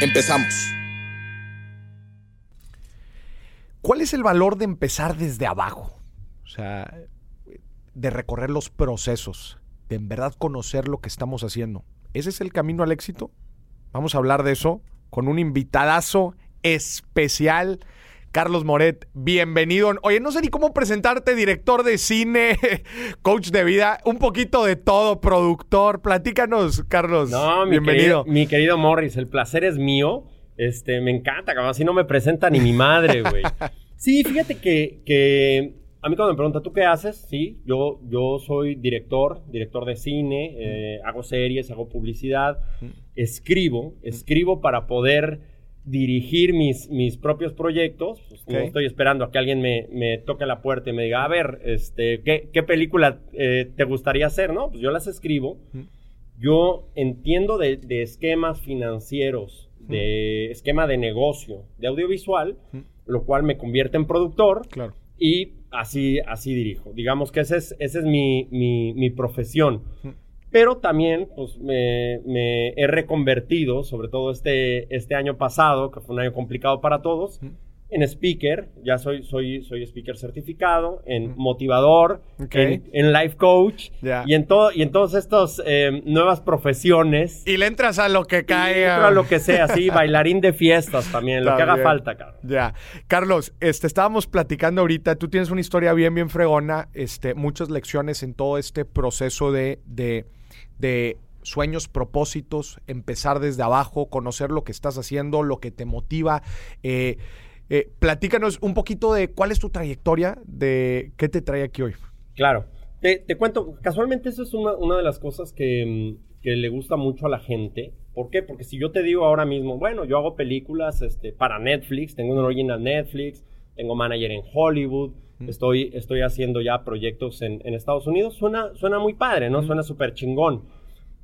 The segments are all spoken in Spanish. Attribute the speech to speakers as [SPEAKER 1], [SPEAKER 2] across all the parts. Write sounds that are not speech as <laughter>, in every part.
[SPEAKER 1] Empezamos.
[SPEAKER 2] ¿Cuál es el valor de empezar desde abajo? O sea, de recorrer los procesos, de en verdad conocer lo que estamos haciendo. ¿Ese es el camino al éxito? Vamos a hablar de eso con un invitadazo especial. Carlos Moret, bienvenido. Oye, no sé ni cómo presentarte, director de cine, <laughs> coach de vida, un poquito de todo, productor. Platícanos, Carlos.
[SPEAKER 3] No, mi bienvenido. Querido, mi querido Morris, el placer es mío. Este, me encanta, cabrón. Así no me presenta ni mi madre, güey. <laughs> sí, fíjate que, que a mí cuando me preguntan, ¿tú qué haces? Sí, yo, yo soy director, director de cine, eh, hago series, hago publicidad, escribo, escribo para poder dirigir mis, mis propios proyectos. Pues, no estoy esperando a que alguien me, me, toque la puerta y me diga, a ver, este, ¿qué, qué película eh, te gustaría hacer? No, pues yo las escribo. Yo entiendo de, de esquemas financieros, de esquema de negocio, de audiovisual, lo cual me convierte en productor.
[SPEAKER 2] Claro.
[SPEAKER 3] Y así, así dirijo. Digamos que esa es, esa es mi, mi, mi profesión. Pero también pues, me, me, he reconvertido, sobre todo este, este año pasado, que fue un año complicado para todos, en speaker. Ya soy, soy, soy speaker certificado, en motivador, en, life coach y, en todo, y en todas estas eh, nuevas profesiones.
[SPEAKER 2] Y le entras a lo que cae.
[SPEAKER 3] a lo que sea, sí, <laughs> bailarín de fiestas también, lo que haga falta, Carlos.
[SPEAKER 2] Ya. Carlos, este, estábamos platicando ahorita, tú tienes una historia bien, bien fregona, este, muchas lecciones en todo este proceso de, de de sueños, propósitos, empezar desde abajo, conocer lo que estás haciendo, lo que te motiva. Eh, eh, platícanos un poquito de cuál es tu trayectoria, de qué te trae aquí hoy.
[SPEAKER 3] Claro, te, cuento, casualmente eso es una, de las cosas que, mm, que, le gusta mucho a la gente. ¿Por qué? Porque si yo te digo ahora mismo, bueno, yo hago películas este, para Netflix, tengo un original Netflix, tengo manager en Hollywood, Estoy, estoy haciendo ya proyectos en, Estados Unidos. Suena, suena muy padre, ¿no? Suena súper chingón.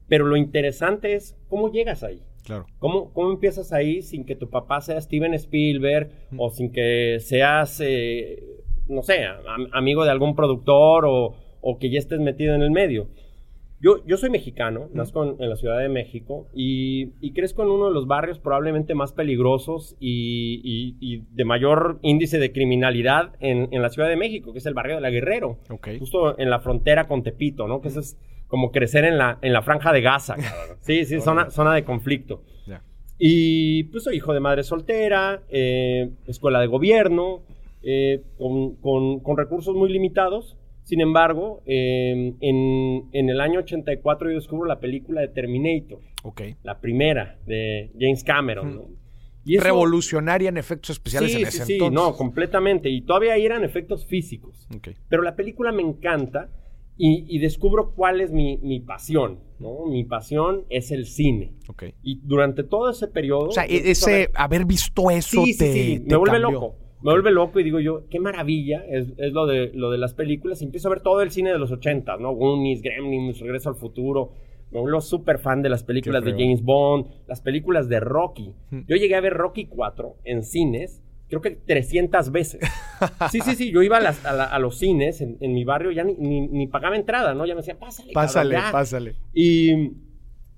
[SPEAKER 3] Pero lo interesante es cómo llegas ahí.
[SPEAKER 2] Claro.
[SPEAKER 3] ¿Cómo, ¿Cómo empiezas ahí sin que tu papá sea Steven Spielberg o sin que seas, eh, no sé, amigo de algún productor o, o que ya estés metido en el medio? Yo, soy mexicano, nazco en, la Ciudad de México y, crezco en uno de los barrios probablemente más peligrosos y, de mayor índice de criminalidad en, la Ciudad de México, que es el barrio de la Guerrero. Justo en la frontera con Tepito, ¿no? Que eso es como crecer en la, en la franja de Gaza. <laughs> sí, sí, zona, zona de conflicto. Y pues soy hijo de madre soltera, eh, escuela de gobierno, eh, con recursos muy limitados sin embargo, em, en, el año 84 yo descubro la película de Terminator. La primera de James Cameron.
[SPEAKER 2] Y Revolucionaria en efectos especiales
[SPEAKER 3] sí,
[SPEAKER 2] en ese
[SPEAKER 3] sí, Sí, no, completamente. Y todavía eran efectos físicos.
[SPEAKER 2] Okay.
[SPEAKER 3] Pero la película me encanta y, descubro cuál es mi, pasión. ¿no? Mi pasión es el cine.
[SPEAKER 2] Okay.
[SPEAKER 3] Y durante todo ese periodo...
[SPEAKER 2] O sea, ese, haber visto eso
[SPEAKER 3] sí, te, me vuelve loco me vuelve loco y digo yo, qué maravilla es, lo, de, lo de las películas. Y empiezo a ver todo el cine de los 80, ¿no? Goonies, Gremlins, Regreso al Futuro. Me vuelvo súper fan de las películas de James Bond, las películas de Rocky. Yo llegué a ver Rocky 4 en cines, creo que 300 veces. <laughs> Sí, sí, sí, yo iba a, los cines en, mi barrio, ya ni, pagaba entrada, ¿no? Ya me decían, pásale.
[SPEAKER 2] Pásale, pásale.
[SPEAKER 3] Y,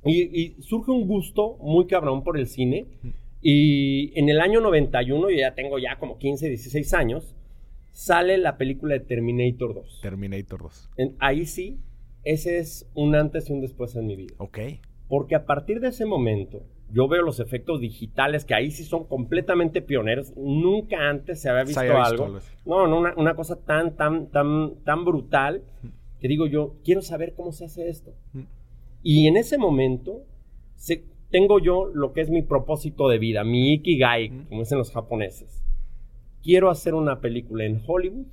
[SPEAKER 3] y, surge un gusto muy cabrón por el cine. Y en el año 91, yo ya tengo ya como 15, 16 años, sale la película de Terminator 2.
[SPEAKER 2] Terminator 2.
[SPEAKER 3] ahí sí, ese es un antes y un después en mi vida.
[SPEAKER 2] Ok.
[SPEAKER 3] Porque a partir de ese momento, yo veo los efectos digitales que ahí sí son completamente pioneros. Nunca antes se había visto, algo. No, no, una, cosa tan, tan, tan, tan brutal que digo yo, quiero saber cómo se hace esto. Y en ese momento se, tengo yo lo que es mi propósito de vida, mi ikigai, como dicen los japoneses. Quiero hacer una película en Hollywood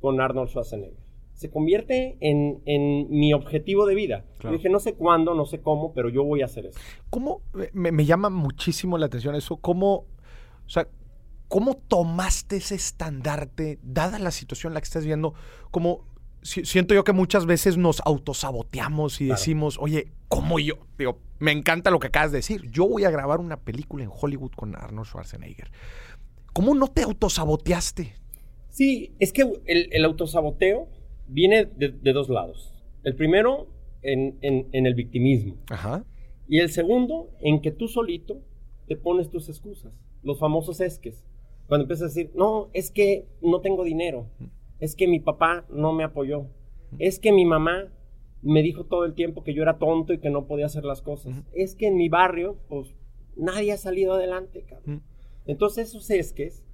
[SPEAKER 3] con Arnold Schwarzenegger. se convierte en, en mi objetivo de vida.
[SPEAKER 2] Claro.
[SPEAKER 3] Yo dije, no sé cuándo, no sé cómo, pero yo voy a hacer eso.
[SPEAKER 2] ¿Cómo, me, me llama muchísimo la atención eso, cómo, o sea, cómo tomaste ese estandarte, dada la situación en la que estás viendo, como siento yo que muchas veces nos autosaboteamos y
[SPEAKER 3] Claro.
[SPEAKER 2] decimos, oye, ¿cómo yo? Digo, me encanta lo que acabas de decir, yo voy a grabar una película en Hollywood con Arnold Schwarzenegger. ¿Cómo no te autosaboteaste?
[SPEAKER 3] Sí, es que el, el autosaboteo viene de, de dos lados. El primero, en, en- en el victimismo.
[SPEAKER 2] Ajá.
[SPEAKER 3] Y el segundo, en que tú solito te pones tus excusas. Los famosos esques. Cuando empiezas a decir, no, es que no tengo dinero. Es que mi papá no me apoyó. Es que mi mamá me dijo todo el tiempo que yo era tonto y que no podía hacer las cosas. Es que en mi barrio, pues, nadie ha salido adelante, cabrón.
[SPEAKER 2] Ujú.
[SPEAKER 3] Entonces esos esques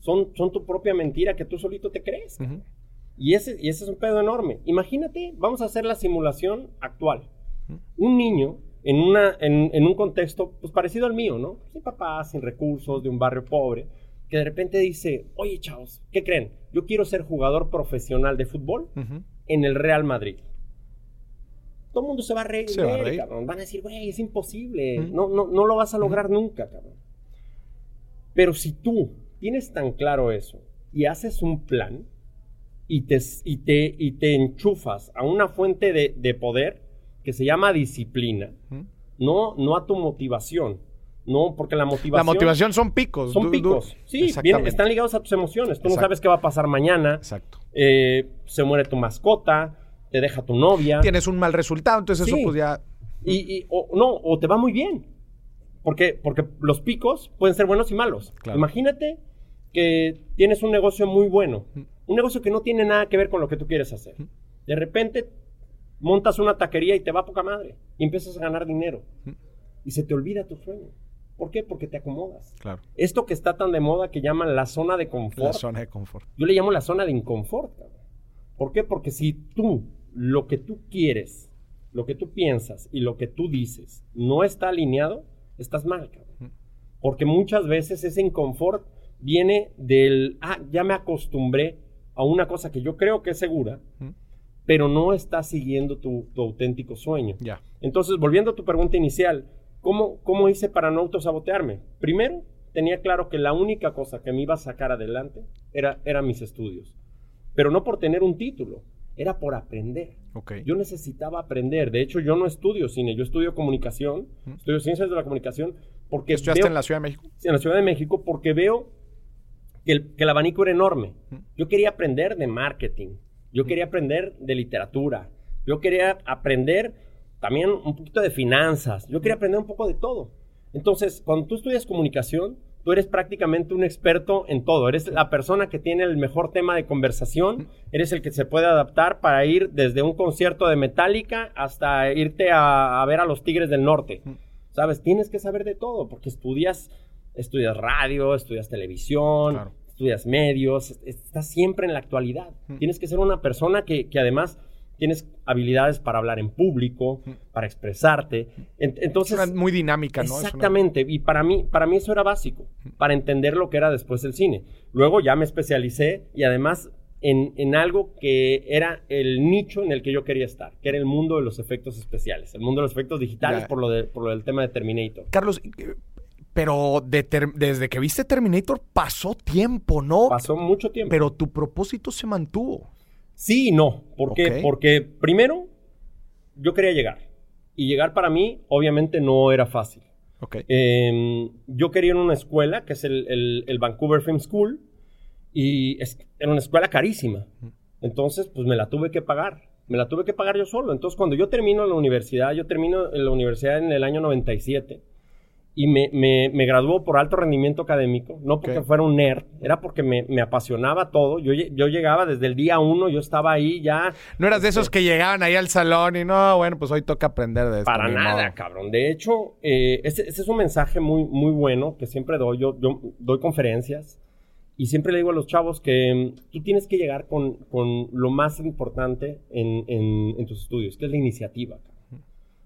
[SPEAKER 3] son, son tu propia mentira que tú solito te crees.
[SPEAKER 2] Ujú.
[SPEAKER 3] Y ese, y ese es un pedo enorme. Imagínate, vamos a hacer la simulación actual. Un niño en, una, en, en un contexto pues, parecido al mío, ¿no? Sin papá, sin recursos, de un barrio pobre, que de repente dice, oye chavos, ¿qué creen? Yo quiero ser jugador profesional de fútbol en el Real Madrid. Todo el mundo se va a reír,
[SPEAKER 2] Se va a reír.
[SPEAKER 3] cabrón. Van a decir, güey, es imposible. No, no, no lo vas a lograr nunca, cabrón. Pero si tú tienes tan claro eso y haces un plan y te, y te, y te enchufas a una fuente de, de poder que se llama disciplina, no, no a tu motivación. No, porque la motivación...
[SPEAKER 2] La motivación son picos.
[SPEAKER 3] Son picos. Sí, bien, están ligados a tus emociones. Tú no sabes qué va a pasar mañana.
[SPEAKER 2] Exacto.
[SPEAKER 3] eh, se muere tu mascota, te deja tu novia.
[SPEAKER 2] Tienes un mal resultado, entonces eso pues ya...
[SPEAKER 3] Y, y- o, no, o te va muy bien. Porque, porque los picos pueden ser buenos y malos.
[SPEAKER 2] Claro.
[SPEAKER 3] Imagínate que tienes un negocio muy bueno. Un negocio que no tiene nada que ver con lo que tú quieres hacer. De repente montas una taquería y te va a poca madre. Y empiezas a ganar dinero. Y se te olvida tu sueño. ¿Por qué? Porque te acomodas.
[SPEAKER 2] Claro.
[SPEAKER 3] Esto que está tan de moda que llaman la zona de confort.
[SPEAKER 2] La zona de confort.
[SPEAKER 3] Yo le llamo la zona de inconfort. ¿Por qué? Porque si tú, lo que tú quieres, lo que tú piensas y lo que tú dices no está alineado, estás mal, cabrón. Porque muchas veces ese inconfort viene del, ah, ya me acostumbré a una cosa que yo creo que es segura, pero no está siguiendo tu, tu auténtico sueño.
[SPEAKER 2] Ya.
[SPEAKER 3] Entonces, volviendo a tu pregunta inicial, ¿cómo, ¿cómo hice para no autosabotearme? Primero, tenía claro que la única cosa que me iba a sacar adelante era, eran mis estudios. Pero no por tener un título, era por aprender. Yo necesitaba aprender. De hecho, yo no estudio cine, yo estudio comunicación, estudio ciencias de la comunicación, porque
[SPEAKER 2] ¿Estudiaste
[SPEAKER 3] veo-
[SPEAKER 2] en la Ciudad de México?
[SPEAKER 3] Sí, en la Ciudad de México porque veo que el, que el abanico era enorme. Yo quería aprender de marketing, yo quería aprender de literatura, yo quería aprender también un poquito de finanzas, yo quería aprender un poco de todo. Entonces, cuando tú estudias comunicación, tú eres prácticamente un experto en todo. Eres la persona que tiene el mejor tema de conversación, eres el que se puede adaptar para ir desde un concierto de Metallica hasta irte a, a ver a los Tigres del Norte. ¿Sabes? Tienes que saber de todo porque estudias, estudias radio, estudias televisión,
[SPEAKER 2] Claro.
[SPEAKER 3] estudias medios, est- estás siempre en la actualidad. Tienes que ser una persona que, que además tienes habilidades para hablar en público, para expresarte. En-
[SPEAKER 2] Es
[SPEAKER 3] entonces,
[SPEAKER 2] una muy dinámica, ¿no? Es
[SPEAKER 3] Exactamente, y para mí, para mí eso era básico, para entender lo que era después el cine. Luego ya me especialicé y además en, en algo que era el nicho en el que yo quería estar, que era el mundo de los efectos especiales, el mundo de los efectos digitales
[SPEAKER 2] Ya.
[SPEAKER 3] por lo, de- por lo del tema de Terminator.
[SPEAKER 2] Carlos, eh, pero de ter- desde que viste Terminator pasó tiempo, ¿no?
[SPEAKER 3] Pasó mucho tiempo.
[SPEAKER 2] Pero tu propósito se mantuvo.
[SPEAKER 3] Sí y no. ¿Por qué? Porque primero, yo quería llegar. Y llegar para mí, obviamente, no era fácil.
[SPEAKER 2] Ok.
[SPEAKER 3] Eh, yo quería ir a una escuela, que es el, el- el Vancouver Film School, y es- era una escuela carísima. Entonces, pues me la tuve que pagar. Me la tuve que pagar yo solo. Entonces, cuando yo termino la universidad, yo termino la universidad en el año 97 y me, me, me graduó por alto rendimiento académico, no porque
[SPEAKER 2] Ok.
[SPEAKER 3] fuera un nerd, era porque me, me apasionaba todo. Yo, yo llegaba desde el día uno, yo estaba ahí ya
[SPEAKER 2] No eras de esos que llegaban ahí al salón y no, bueno, pues hoy toca aprender de esto.
[SPEAKER 3] Para nada,
[SPEAKER 2] modo.
[SPEAKER 3] cabrón. De hecho, eh, ese, ese es un mensaje muy, muy bueno que siempre doy. Yo, yo doy conferencias y siempre le digo a los chavos que mm, tú tienes que llegar con, con lo más importante en, en- en tus estudios, que es la iniciativa. cabrón.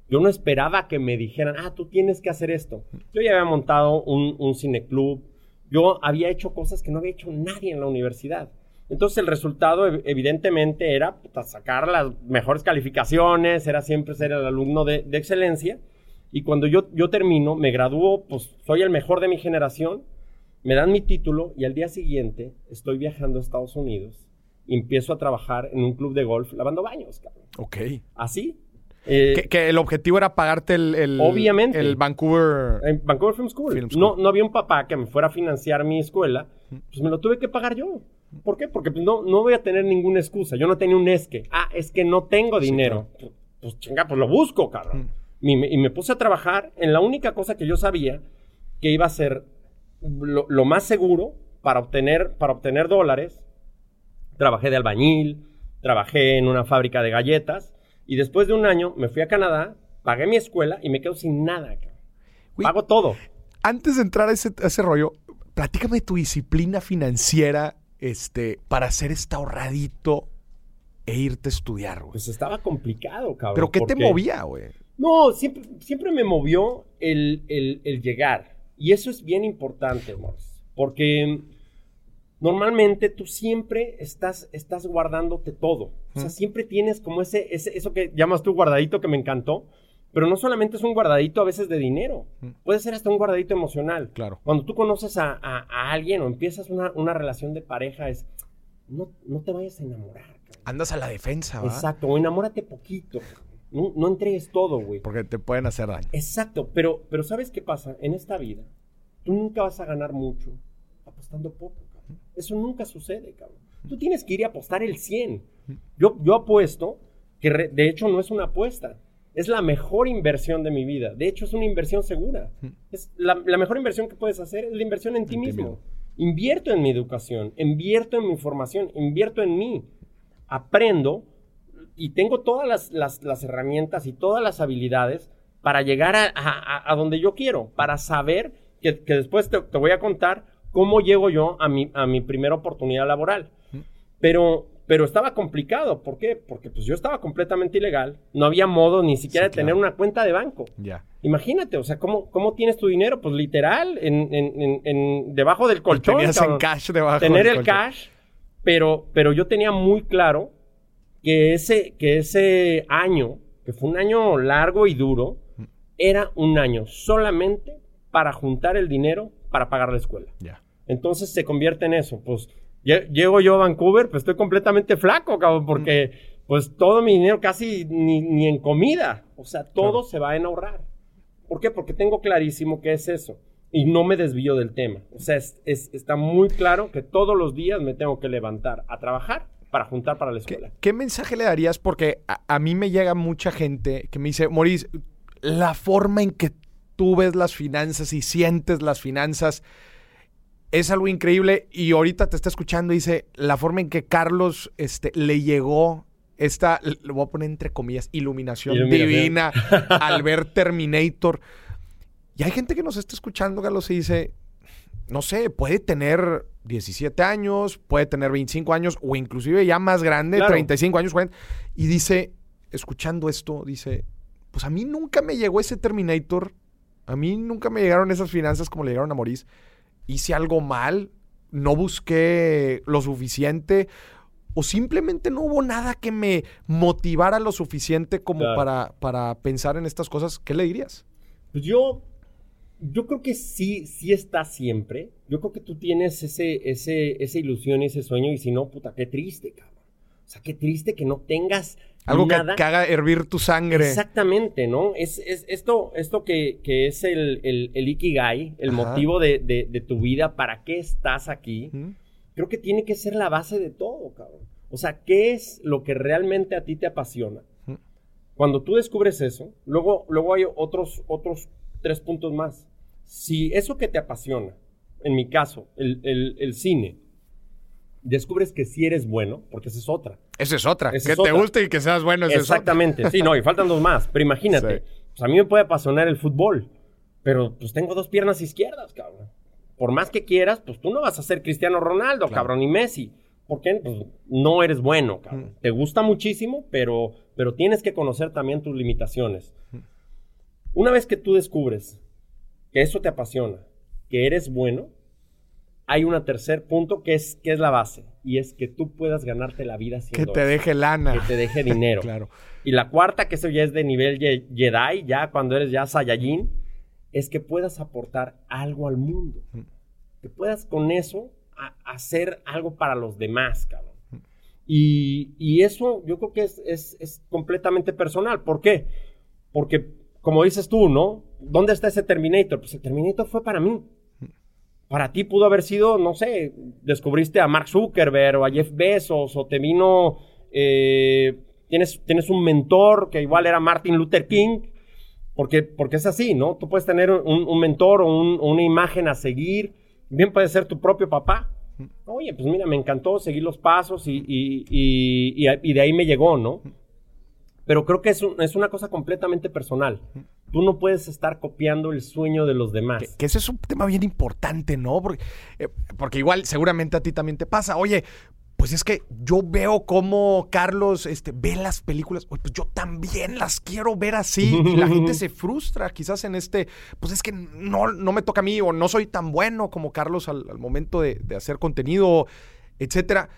[SPEAKER 3] Yo no esperaba que me dijeran, ah, tú tienes que hacer esto. Yo ya había montado un, un cineclub. Yo había hecho cosas que no había hecho nadie en la universidad. Entonces el resultado ev- evidentemente era puta, sacar las mejores calificaciones, era siempre ser el alumno de, de excelencia. Y cuando yo, yo termino, me gradúo, pues soy el mejor de mi generación, me dan mi título y al día siguiente estoy viajando a Estados Unidos y empiezo a trabajar en un club de golf lavando baños, cabrón.
[SPEAKER 2] Ok.
[SPEAKER 3] Así. Eh,
[SPEAKER 2] Que, que el objetivo era pagarte el, el-
[SPEAKER 3] Obviamente.
[SPEAKER 2] el Vancouver.
[SPEAKER 3] Vancouver Film School.
[SPEAKER 2] Film School.
[SPEAKER 3] No, no había un papá que me fuera a financiar mi escuela, pues me lo tuve que pagar yo. ¿Por qué? Porque pues, no, no voy a tener ninguna excusa. Yo no tenía un es que. Ah, es que no tengo dinero. Pues, pues, chinga, pues lo busco, cabrón. Y, me, y me puse a trabajar en la única cosa que yo sabía que iba a ser lo, lo más seguro para obtener, para obtener dólares. Trabajé de albañil, trabajé en una fábrica de galletas y después de un año me fui a Canadá, pagué mi escuela y me quedo sin nada. Pago todo.
[SPEAKER 2] Antes de entrar a ese, a ese rollo, platícame tu disciplina financiera este, para hacer este ahorradito e irte a estudiar, güey.
[SPEAKER 3] Pues estaba complicado, cabrón.
[SPEAKER 2] ¿Pero qué te movía, güey?
[SPEAKER 3] No, siempre, siempre me movió el, el- el llegar. Y eso es bien importante, Morris. Porque normalmente tú siempre estás, estás guardándote todo. O sea, siempre tienes como ese, ese, eso que llamas tú guardadito que me encantó. Pero no solamente es un guardadito a veces de dinero. Puede ser hasta un guardadito emocional.
[SPEAKER 2] Claro.
[SPEAKER 3] Cuando tú conoces a, a- a alguien o empiezas una, una relación de pareja, es. No, no te vayas a enamorar, cabrón.
[SPEAKER 2] Andas a la defensa, ¿va?
[SPEAKER 3] Exacto, o enamórate poquito. No, no entregues todo, güey.
[SPEAKER 2] Porque te pueden hacer daño.
[SPEAKER 3] Exacto, pero, pero ¿sabes qué pasa? En esta vida, tú nunca vas a ganar mucho apostando poco, cabrón. Eso nunca sucede, cabrón. Tú tienes que ir a apostar el 100. Yo, yo apuesto que re- de hecho no es una apuesta. Es la mejor inversión de mi vida. De hecho, es una inversión segura. Es la, la mejor inversión que puedes hacer es la inversión en ti
[SPEAKER 2] En ti
[SPEAKER 3] mismo.
[SPEAKER 2] mismo.
[SPEAKER 3] Invierto en mi educación, invierto en mi formación, invierto en mí. Aprendo y tengo todas las, las- las herramientas y todas las habilidades para llegar a, a- a donde yo quiero, para saber que, que después te, te voy a contar cómo llego yo a mi, a mi primera oportunidad laboral. Pero, pero estaba complicado. ¿Por qué? Porque pues yo estaba completamente ilegal. No había modo ni siquiera
[SPEAKER 2] Sí,
[SPEAKER 3] de tener una cuenta de banco.
[SPEAKER 2] Ya.
[SPEAKER 3] Imagínate, o sea, ¿cómo, cómo tienes tu dinero? Pues literal, en, en- en- en- debajo del colchón.
[SPEAKER 2] Tenías
[SPEAKER 3] cabrón
[SPEAKER 2] en cash debajo.
[SPEAKER 3] tener
[SPEAKER 2] del
[SPEAKER 3] el
[SPEAKER 2] colchón.
[SPEAKER 3] cash, pero, pero yo tenía muy claro que ese, que ese año, que fue un año largo y duro, era un año solamente para juntar el dinero para pagar la escuela.
[SPEAKER 2] Ya.
[SPEAKER 3] Entonces se convierte en eso. Pues llego yo a Vancouver, pues estoy completamente flaco, cabrón, porque pues todo mi dinero casi ni, ni en comida. O sea, todo
[SPEAKER 2] Claro.
[SPEAKER 3] se va en ahorrar. ¿Por qué? Porque tengo clarísimo que es eso. Y no me desvío del tema. O sea, es- es- está muy claro que todos los días me tengo que levantar a trabajar para juntar para la
[SPEAKER 2] ¿Qué,
[SPEAKER 3] escuela.
[SPEAKER 2] qué mensaje le darías? Porque a, a mí me llega mucha gente que me dice, Maurice, la forma en que tú ves las finanzas y sientes las finanzas es algo increíble. Y ahorita te está escuchando y dice, la forma en que Carlos este, le llegó esta, lo voy a poner entre comillas, iluminación,
[SPEAKER 3] Iluminación.
[SPEAKER 2] divina <laughs> al ver Terminator. Y hay gente que nos está escuchando, Carlos, y dice, no sé, puede tener 17 años, puede tener 25 años o inclusive ya más grande,
[SPEAKER 3] Claro.
[SPEAKER 2] 35 años, 40, y dice, escuchando esto, dice, pues a mí nunca me llegó ese Terminator, a mí nunca me llegaron esas finanzas como le llegaron a Maurice, hice algo mal, no busqué lo suficiente o simplemente no hubo nada que me motivara lo suficiente como
[SPEAKER 3] Claro.
[SPEAKER 2] para, para pensar en estas cosas, ¿qué le dirías?
[SPEAKER 3] Pues yo, yo creo que sí, sí está siempre. Yo creo que tú tienes ese, ese, esa ilusión y ese sueño, y si no, puta, qué triste, cabrón. O sea, qué triste que no tengas
[SPEAKER 2] Algo que,
[SPEAKER 3] nada.
[SPEAKER 2] que haga hervir tu sangre.
[SPEAKER 3] Exactamente, ¿no? Es, es esto, esto que, que es el, el, el Ikigai, el
[SPEAKER 2] Ajá.
[SPEAKER 3] motivo de, de- de tu vida, para qué estás aquí,
[SPEAKER 2] ¿Mm?
[SPEAKER 3] creo que tiene que ser la base de todo, cabrón. O sea, ¿qué es lo que realmente a ti te apasiona? Cuando tú descubres eso, luego, luego hay otros, otros tres puntos más. Si eso que te apasiona, en mi caso, el, el- el cine, descubres que sí eres bueno, porque esa es otra.
[SPEAKER 2] Esa es otra.
[SPEAKER 3] Esa
[SPEAKER 2] que
[SPEAKER 3] es
[SPEAKER 2] te
[SPEAKER 3] otra.
[SPEAKER 2] guste y que seas bueno. esa es otra.
[SPEAKER 3] Exactamente, sí, no, y faltan dos más. Pero imagínate,
[SPEAKER 2] Sí.
[SPEAKER 3] pues a mí me puede apasionar el fútbol, pero pues tengo dos piernas izquierdas, cabrón. Por más que quieras, pues tú no vas a ser Cristiano Ronaldo,
[SPEAKER 2] Claro.
[SPEAKER 3] cabrón, ni Messi. Porque pues, no eres bueno, cabrón.
[SPEAKER 2] Mm.
[SPEAKER 3] Te gusta muchísimo, pero, pero tienes que conocer también tus limitaciones.
[SPEAKER 2] Mm.
[SPEAKER 3] Una vez que tú descubres que eso te apasiona, que eres bueno, hay un tercer punto que es, que es la base. Y es que tú puedas ganarte la vida
[SPEAKER 2] Que
[SPEAKER 3] haciendo
[SPEAKER 2] te deje lana.
[SPEAKER 3] Que te deje dinero. <laughs>
[SPEAKER 2] claro.
[SPEAKER 3] Y la cuarta, que eso ya es de nivel Ye- Jedi, ya cuando eres ya Saiyajin, es que puedas aportar algo al mundo. Que puedas con eso hacer algo para los demás, cabrón. Y, y eso yo creo que es, es- es completamente personal. ¿Por qué? Porque, como dices tú, ¿no? ¿Dónde está ese Terminator? Pues el Terminator fue para mí. Para ti pudo haber sido, no sé, descubriste a Mark Zuckerberg o a Jeff Bezos o te vino, eh, tienes, tienes un mentor que igual era Martin Luther King, porque, porque es así, ¿no? Tú puedes tener un, mentor o un- una imagen a seguir, bien puede ser tu propio papá. Oye, pues mira, me encantó seguir los pasos y, y- y- y- y de ahí me llegó, ¿no? Pero creo que es, un- es una cosa completamente personal. Tú no puedes estar copiando el sueño de los demás.
[SPEAKER 2] Que, que ese es un tema bien importante, ¿no? Porque, eh, porque igual seguramente a ti también te pasa. Oye, pues es que yo veo cómo Carlos este, ve las películas. Pues yo también las quiero ver así. <laughs> Y la gente se frustra quizás en este, pues es que no, no me toca a mí o no soy tan bueno como Carlos al, al momento de, de hacer contenido, etcétera.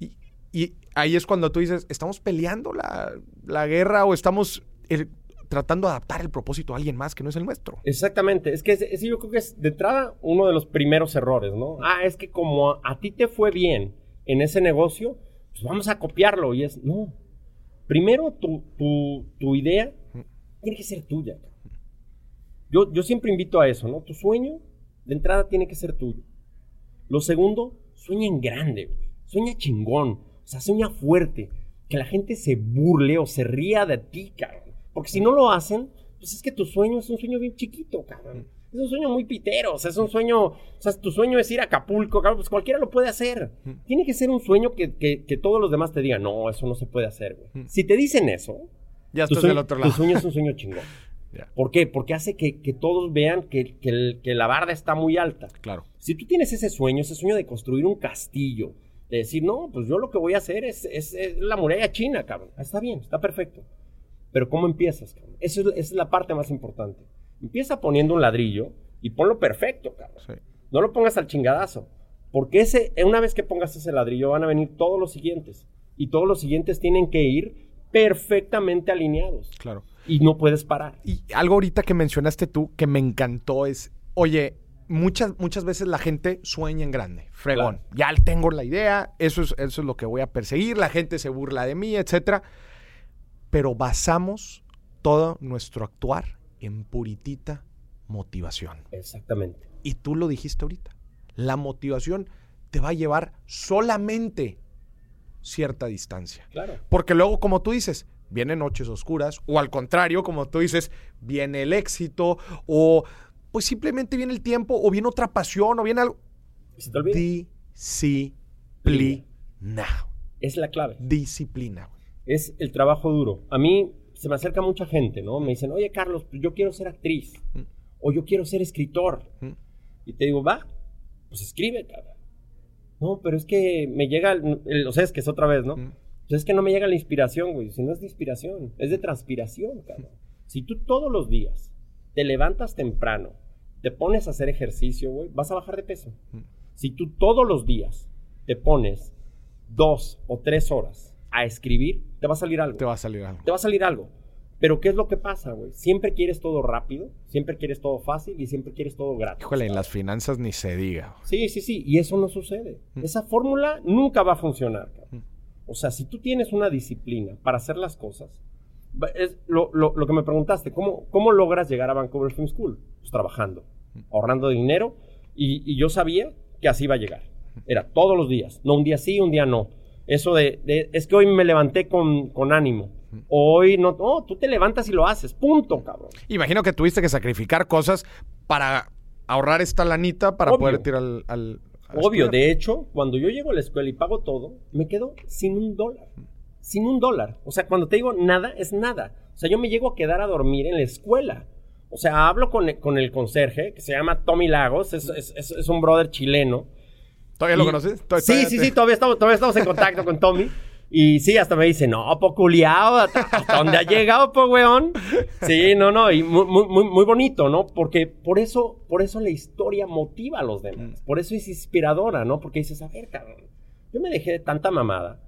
[SPEAKER 2] Y, y ahí es cuando tú dices, ¿estamos peleando la, la guerra o estamos eh, tratando de adaptar el propósito a alguien más que no es el nuestro?
[SPEAKER 3] Exactamente, es que ese, yo creo que es de entrada uno de los primeros errores, ¿no? Ah, es que como a, a ti te fue bien en ese negocio, pues vamos a copiarlo. Y es, no. Primero, tu, tu, tu idea tiene que ser tuya. Yo, yo siempre invito a eso, ¿no? Tu sueño, de entrada, tiene que ser tuyo. Lo segundo, sueña en grande, güey. Sueña chingón. O sea, sueña fuerte. Que la gente se burle o se ría de ti, cabrón. Porque si no lo hacen, pues es que tu sueño es un sueño bien chiquito, cabrón. Es un sueño muy pitero. O sea, es un sueño. O sea, tu sueño es ir a Acapulco, cabrón. Pues cualquiera lo puede hacer. Tiene que ser un sueño que, que- que todos los demás te digan, no, eso no se puede hacer, güey. Si te dicen eso,
[SPEAKER 2] Ya estás
[SPEAKER 3] sueño,
[SPEAKER 2] del otro lado.
[SPEAKER 3] tu sueño es un <laughs> sueño chingón. ¿Por qué? Porque hace que, que todos vean que, que el- que la barda está muy alta.
[SPEAKER 2] Claro.
[SPEAKER 3] Si tú tienes ese sueño, ese sueño de construir un castillo, de decir, no, pues yo lo que voy a hacer es, es- es la muralla china, cabrón. Está bien, está perfecto. Pero ¿cómo empiezas, cabrón? Eso es, esa es la parte más importante. Empieza poniendo un ladrillo y ponlo perfecto, cabrón.
[SPEAKER 2] Sí.
[SPEAKER 3] No lo pongas al chingadazo. Porque ese, una vez que pongas ese ladrillo, van a venir todos los siguientes. Y todos los siguientes tienen que ir perfectamente alineados.
[SPEAKER 2] Claro.
[SPEAKER 3] Y no puedes parar.
[SPEAKER 2] Y algo ahorita que mencionaste tú que me encantó es, oye, muchas, muchas veces la gente sueña en grande, fregón. Ya tengo la idea, eso es, eso es lo que voy a perseguir, la gente se burla de mí, etcétera. Pero basamos todo nuestro actuar en puritita motivación.
[SPEAKER 3] Exactamente.
[SPEAKER 2] Y tú lo dijiste ahorita. La motivación te va a llevar solamente cierta distancia.
[SPEAKER 3] Claro.
[SPEAKER 2] Porque luego, como tú dices, vienen noches oscuras, o al contrario, como tú dices, viene el éxito, o pues simplemente viene el tiempo, o viene otra pasión, o viene algo.
[SPEAKER 3] ¿Se te olvida?
[SPEAKER 2] Disciplina.
[SPEAKER 3] Es la clave.
[SPEAKER 2] Disciplina.
[SPEAKER 3] Es el trabajo duro. A mí se me acerca mucha gente, ¿no? Me dicen, oye Carlos, pues yo quiero ser actriz. O yo quiero ser escritor.
[SPEAKER 2] Mm.
[SPEAKER 3] Y te digo, va, pues escribe, cabrón. No, pero es que me llega, el, el- o sea, es que es otra vez, ¿no?
[SPEAKER 2] Mm.
[SPEAKER 3] Pues es que no me llega la inspiración, güey. Si no es de inspiración, es de transpiración, <laughs> cabrón. Si tú todos los días te levantas temprano, te pones a hacer ejercicio, güey, vas a bajar de peso. Si tú todos los días te pones dos o tres horas a escribir, te va a salir algo.
[SPEAKER 2] Te va a salir algo.
[SPEAKER 3] Te va a salir algo. Pero ¿qué es lo que pasa, güey? Siempre quieres todo rápido, siempre quieres todo fácil y siempre quieres todo gratis.
[SPEAKER 2] Híjole, en las finanzas ni se diga.
[SPEAKER 3] Sí, sí, sí. Y eso no sucede. Esa fórmula nunca va a funcionar. cabrón. O sea, si tú tienes una disciplina para hacer las cosas, es lo, lo- lo que me preguntaste, ¿cómo, ¿cómo logras llegar a Vancouver Film School? Pues trabajando, ahorrando dinero y, y yo sabía que así iba a llegar. Era todos los días, no un día sí, un día no. Eso de, de- es que hoy me levanté con, con ánimo. Hoy no, no, tú te levantas y lo haces, punto, cabrón.
[SPEAKER 2] Imagino que tuviste que sacrificar cosas para ahorrar esta lanita para
[SPEAKER 3] Obvio.
[SPEAKER 2] poder tirar al. al-
[SPEAKER 3] Obvio, de hecho, cuando yo llego a la escuela y pago todo, me quedo sin un dólar. Sin un dólar. O sea, cuando te digo nada, es nada. O sea, yo me llego a quedar a dormir en la escuela. O sea, hablo con, el- con el conserje, que se llama Tommy Lagos, es- es- es un brother chileno.
[SPEAKER 2] ¿Todavía lo
[SPEAKER 3] Y-
[SPEAKER 2] conoces? ¿Todavía-
[SPEAKER 3] Sí,
[SPEAKER 2] todavía
[SPEAKER 3] sí,
[SPEAKER 2] te-
[SPEAKER 3] sí, todavía estamos, todavía estamos en contacto con Tommy. Y sí, hasta me dice, no, liado, hasta dónde ha llegado, po, weón. Sí, no, no, y muy, muy, muy bonito, ¿no? Porque por eso, por eso la historia motiva a los demás. Por eso es inspiradora, ¿no? Porque dices, a ver, cabrón, yo me dejé de tanta mamada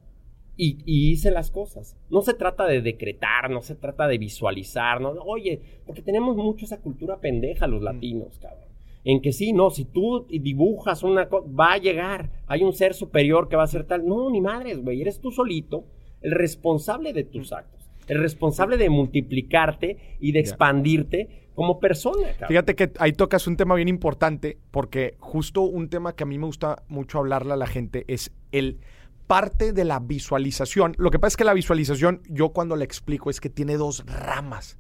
[SPEAKER 3] y, y hice las cosas. No se trata de decretar, no se trata de visualizar, ¿no? Oye, porque tenemos mucho esa cultura pendeja los latinos, cabrón en que sí, no, si tú dibujas una cosa, va a llegar, hay un ser superior que va a ser tal. No, ni madres, güey, eres tú solito el responsable de tus actos, el responsable de multiplicarte y de expandirte como persona.
[SPEAKER 2] Fíjate que ahí tocas un tema bien importante, porque justo un tema que a mí me gusta mucho hablarle a la gente es el parte de la visualización. Lo que pasa es que la visualización, yo cuando le explico, es que tiene dos ramas.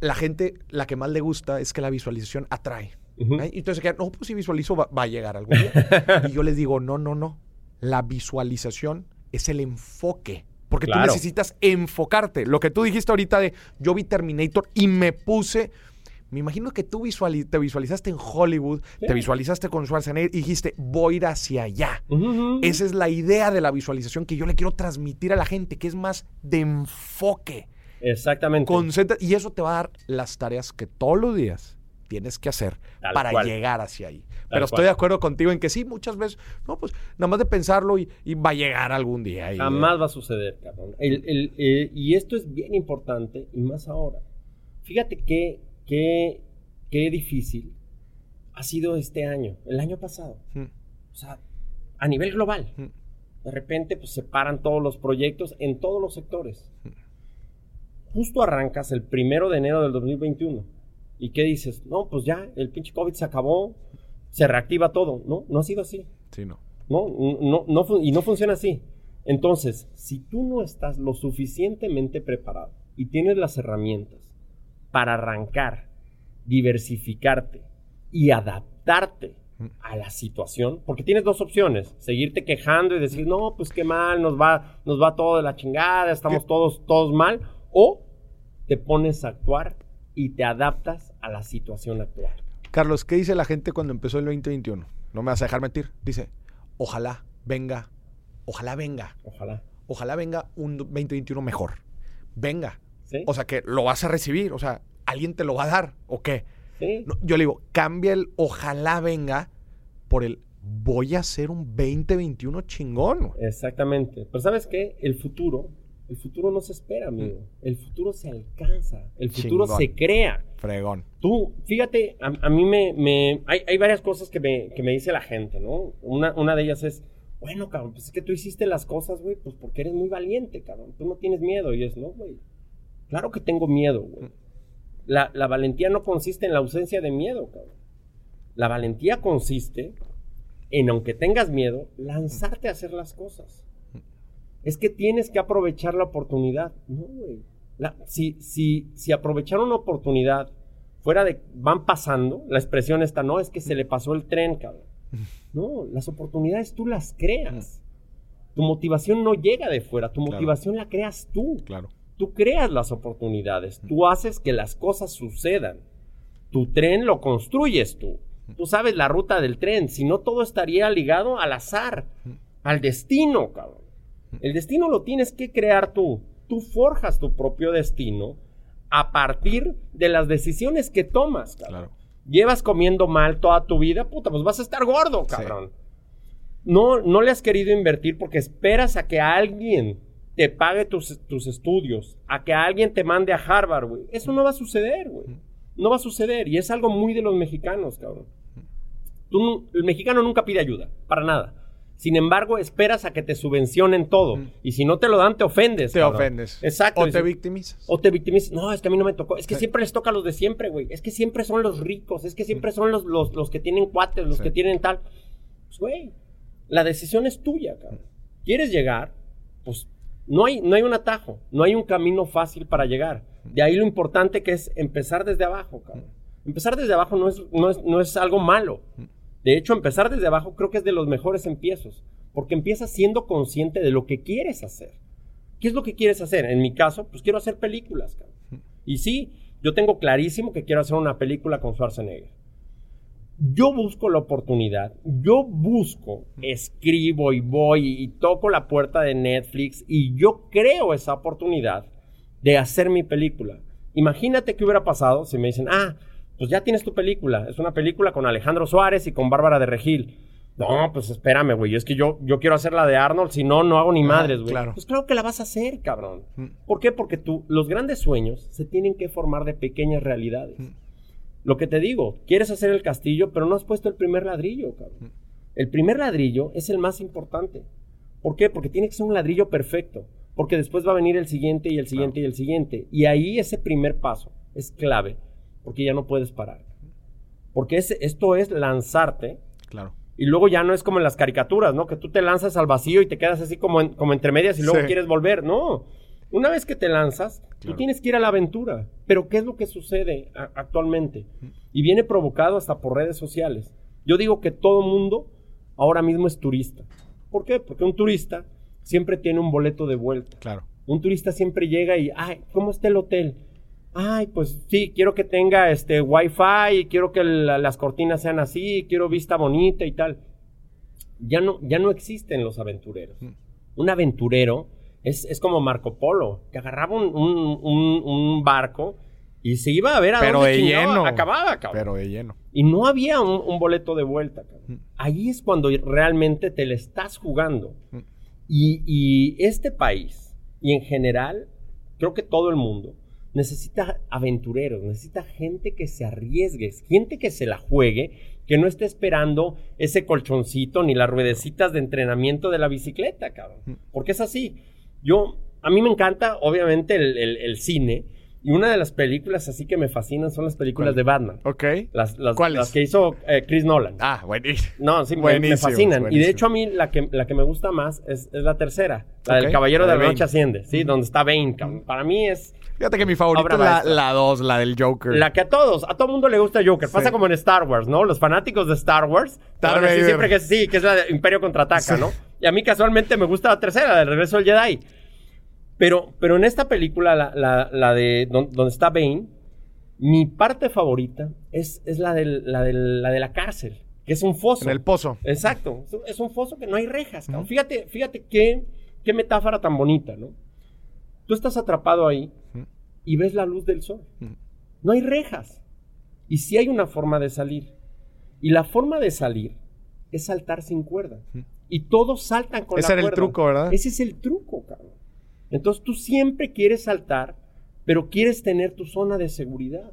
[SPEAKER 2] La gente, la que más le gusta es que la visualización atrae. Y entonces, no, pues si visualizo va, a llegar algún día. <laughs> y yo les digo, no, no, no. La visualización es el enfoque. Porque tú necesitas enfocarte. Lo que tú dijiste ahorita de yo vi Terminator y me puse. Me imagino que tú te visualizaste en Hollywood, te visualizaste con Schwarzenegger y dijiste, voy a ir hacia allá. Esa es la idea de la visualización que yo le quiero transmitir a la gente, que es más de enfoque.
[SPEAKER 3] Exactamente.
[SPEAKER 2] y eso te va a dar las tareas que todos los días tienes que hacer para llegar hacia ahí. Pero estoy de acuerdo contigo en que sí, muchas veces, no, pues nada más de pensarlo y, va a llegar algún día.
[SPEAKER 3] Jamás va a suceder, cabrón. Eh, y esto es bien importante y más ahora. Fíjate qué, qué, qué difícil ha sido este año, el año pasado. Hmm. O sea, a nivel global. Hmm. De repente, pues se paran todos los proyectos en todos los sectores. Hmm. Justo arrancas el primero de enero del 2021 ¿Y qué dices? No, pues ya, el pinche COVID se acabó, se reactiva todo. No, no ha sido así.
[SPEAKER 2] Sí, no.
[SPEAKER 3] No, no, no, y no funciona así. Entonces, si tú no estás lo suficientemente preparado y tienes las herramientas para arrancar, diversificarte y adaptarte mm. a la situación, porque tienes dos opciones, seguirte quejando y decir, no, pues qué mal, nos va, nos va todo de la chingada, estamos todos, todos mal, o te pones a actuar y te adaptas a la situación actual.
[SPEAKER 2] Carlos, ¿qué dice la gente cuando empezó el 2021? No me vas a dejar mentir. Dice, ojalá venga, ojalá venga.
[SPEAKER 3] Ojalá.
[SPEAKER 2] Ojalá venga un 2021 mejor. Venga. O sea, que lo vas a recibir. O sea, alguien te lo va a dar. ¿O qué?
[SPEAKER 3] Sí.
[SPEAKER 2] yo le digo, cambia el ojalá venga por el voy a hacer un 2021 chingón.
[SPEAKER 3] Exactamente. Pero ¿sabes qué? El futuro el futuro no se espera, amigo. Mm. El futuro se alcanza. El futuro se crea.
[SPEAKER 2] Fregón.
[SPEAKER 3] Tú, fíjate, a, mí me... hay, varias cosas que me, que me, dice la gente, ¿no? Una, una de ellas es, bueno, cabrón, pues es que tú hiciste las cosas, güey, pues porque eres muy valiente, cabrón. Tú no tienes miedo. Y es, no, güey. Claro que tengo miedo, güey. La, la valentía no consiste en la ausencia de miedo, cabrón. La valentía consiste en, aunque tengas miedo, lanzarte a hacer las cosas es que tienes que aprovechar la oportunidad. No, güey. Si, si, si aprovechar una oportunidad fuera de van pasando, la expresión está, no, es que se le pasó el tren, cabrón. <laughs> No, las oportunidades tú las creas. Tu motivación no llega de fuera, tu motivación la creas tú.
[SPEAKER 2] Claro.
[SPEAKER 3] Tú creas las oportunidades, tú haces que las cosas sucedan. Tu tren lo construyes tú. Tú sabes la ruta del tren, si no todo estaría ligado al azar, al destino, cabrón. El destino lo tienes que crear tú. Tú forjas tu propio destino a partir de las decisiones que tomas, cabrón. Llevas comiendo mal toda tu vida, puta, pues vas a estar gordo, cabrón. No, no le has querido invertir porque esperas a que alguien te pague tus, tus estudios, a que alguien te mande a Harvard, güey. Eso no va a suceder, güey. No va a suceder. Y es algo muy de los mexicanos, cabrón. Tú, el mexicano nunca pide ayuda, para nada. Sin embargo, esperas a que te subvencionen todo. Y si no te lo dan, te ofendes.
[SPEAKER 2] Te ofendes.
[SPEAKER 3] Exacto.
[SPEAKER 2] O te victimizas.
[SPEAKER 3] O te victimizas. No, es que a mí no me tocó. Es que siempre les toca a los de siempre, güey. Es que siempre son los ricos. Es que siempre son los, los, que tienen cuates, los que tienen tal. Pues, güey, la decisión es tuya, cabrón. ¿Quieres llegar? Pues no hay, no hay un atajo. No hay un camino fácil para llegar. De ahí lo importante que es empezar desde abajo, cabrón. Empezar desde abajo no es, no es, no es algo malo. De hecho, empezar desde abajo creo que es de los mejores empiezos, porque empiezas siendo consciente de lo que quieres hacer. ¿Qué es lo que quieres hacer? En mi caso, pues quiero hacer películas. Y sí, yo tengo clarísimo que quiero hacer una película con Schwarzenegger. yo busco la oportunidad, yo busco, escribo y voy y toco la puerta de Netflix y yo creo esa oportunidad de hacer mi película. Imagínate qué hubiera pasado si me dicen, ah, pues ya tienes tu película, es una película con Alejandro Suárez y con Bárbara de Regil. No, pues espérame, güey, es que yo, yo quiero hacer la de Arnold, si no, no hago ni madres, güey.
[SPEAKER 2] claro.
[SPEAKER 3] Pues claro que la vas a hacer, cabrón. ¿Por qué? Porque tú, los grandes sueños se tienen que formar de pequeñas realidades. Lo que te digo, quieres hacer el castillo, pero no has puesto el primer ladrillo, cabrón. El primer ladrillo es el más importante. ¿Por qué? Porque tiene que ser un ladrillo perfecto. Porque después va a venir el siguiente y el siguiente y el siguiente. Y ahí ese primer paso es clave. Porque ya no puedes parar. Porque ese- esto es lanzarte.
[SPEAKER 2] Claro.
[SPEAKER 3] Y luego ya no es como en las caricaturas, ¿no? Que tú te lanzas al vacío y te quedas así como, en- como entre medias y luego
[SPEAKER 2] Sí.
[SPEAKER 3] quieres volver. No. Una vez que te lanzas, tú
[SPEAKER 2] Claro.
[SPEAKER 3] tienes que ir a la aventura. Pero ¿qué es lo que sucede a- actualmente? Y viene provocado hasta por redes sociales. Yo digo que todo mundo ahora mismo es turista. ¿Por qué? Porque un turista siempre tiene un boleto de vuelta.
[SPEAKER 2] Claro.
[SPEAKER 3] Un turista siempre llega y, ay, ¿cómo está el hotel? Ay, pues sí, quiero que tenga este wifi, quiero que la- las cortinas sean así, quiero vista bonita y tal. Ya no, ya no existen los aventureros. Un aventurero es, es como Marco Polo, que agarraba un, un- un- un barco y se iba a ver a
[SPEAKER 2] Pero
[SPEAKER 3] dónde
[SPEAKER 2] de lleno.
[SPEAKER 3] acababa, cabrón.
[SPEAKER 2] Pero de lleno.
[SPEAKER 3] Y no había un, un boleto de vuelta. cabrón. Ahí es cuando realmente te le estás jugando. Y, y este país, y en general, creo que todo el mundo, necesita aventureros, necesita gente que se arriesgue, gente que se la juegue, que no esté esperando ese colchoncito ni las ruedecitas de entrenamiento de la bicicleta, cabrón. Porque es así. Yo, a mí me encanta, obviamente, el, el- el cine. Y una de las películas así que me fascinan son las películas
[SPEAKER 2] ¿Cuál?
[SPEAKER 3] de Batman.
[SPEAKER 2] Ok.
[SPEAKER 3] Las, las,
[SPEAKER 2] ¿Cuáles?
[SPEAKER 3] las que hizo eh, Chris Nolan.
[SPEAKER 2] Ah, buenísimo.
[SPEAKER 3] No, sí, me- me, fascinan. Y de hecho a mí la que, la que me gusta más es, es la tercera. La del Caballero
[SPEAKER 2] la
[SPEAKER 3] de
[SPEAKER 2] de
[SPEAKER 3] la Noche. Asciende. Sí, donde está Bane. cabrón. Para mí es
[SPEAKER 2] Fíjate que mi favorita es la- la 2, la, del Joker.
[SPEAKER 3] la que a todos, a todo mundo le gusta Joker. Pasa
[SPEAKER 2] Sí.
[SPEAKER 3] como en Star Wars, ¿no? Los fanáticos de Star Wars.
[SPEAKER 2] Vader.
[SPEAKER 3] siempre que sí, que es la de Imperio Contraataca,
[SPEAKER 2] Sí.
[SPEAKER 3] ¿no? Y a mí casualmente me gusta la tercera, del Regreso del Jedi. Pero, pero en esta película, la, la- la de don- donde está Bane, mi parte favorita es, es la, del- la, del- la de la cárcel, que es un foso.
[SPEAKER 2] En el pozo.
[SPEAKER 3] Exacto. Es un- Es un foso que no hay rejas. Fíjate, fíjate qué, qué metáfora tan bonita, ¿no? Tú estás atrapado ahí y ves la luz del sol. No hay rejas. Y sí hay una forma de salir. Y la forma de salir es saltar sin cuerda. Y todos saltan con
[SPEAKER 2] Ese
[SPEAKER 3] la
[SPEAKER 2] era el
[SPEAKER 3] cuerda.
[SPEAKER 2] truco, ¿verdad?
[SPEAKER 3] Ese es el truco, cabrón. Entonces tú siempre quieres saltar, pero quieres tener tu zona de seguridad.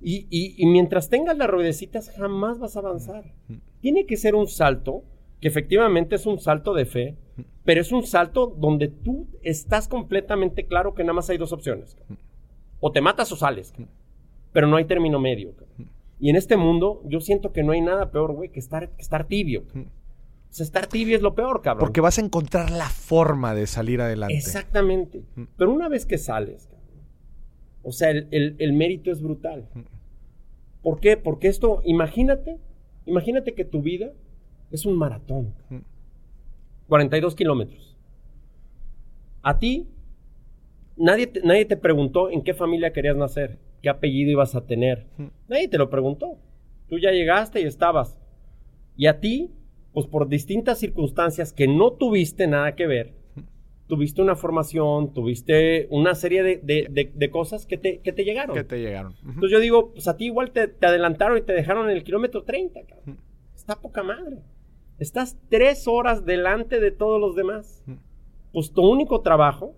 [SPEAKER 3] Y, y- y mientras tengas las ruedecitas, jamás vas a avanzar. Tiene que ser un salto, que efectivamente es un salto de fe, pero es un salto donde tú estás completamente claro que nada más hay dos opciones. O te matas o sales. Pero no hay término medio. Y en este mundo, yo siento que no hay nada peor, güey, que estar, que estar tibio. O sea, estar tibio es lo peor, cabrón.
[SPEAKER 2] Porque vas a encontrar la forma de salir adelante.
[SPEAKER 3] Exactamente. Pero una vez que sales, cabrón, o sea, el, el- el mérito es brutal. ¿Por qué? Porque esto, imagínate, imagínate que tu vida es un maratón. 42 kilómetros. A ti, nadie te, nadie te preguntó en qué familia querías nacer, qué apellido ibas a tener. Nadie te lo preguntó. Tú ya llegaste y estabas. Y a ti, pues por distintas circunstancias que no tuviste nada que ver, tuviste una formación, tuviste una serie de, de- de- de cosas que te, que te llegaron.
[SPEAKER 2] Que te llegaron.
[SPEAKER 3] Entonces yo digo, pues a ti igual te, te adelantaron y te dejaron en el kilómetro 30, cabrón. Está poca madre. Estás tres horas delante de todos los demás. Pues tu único trabajo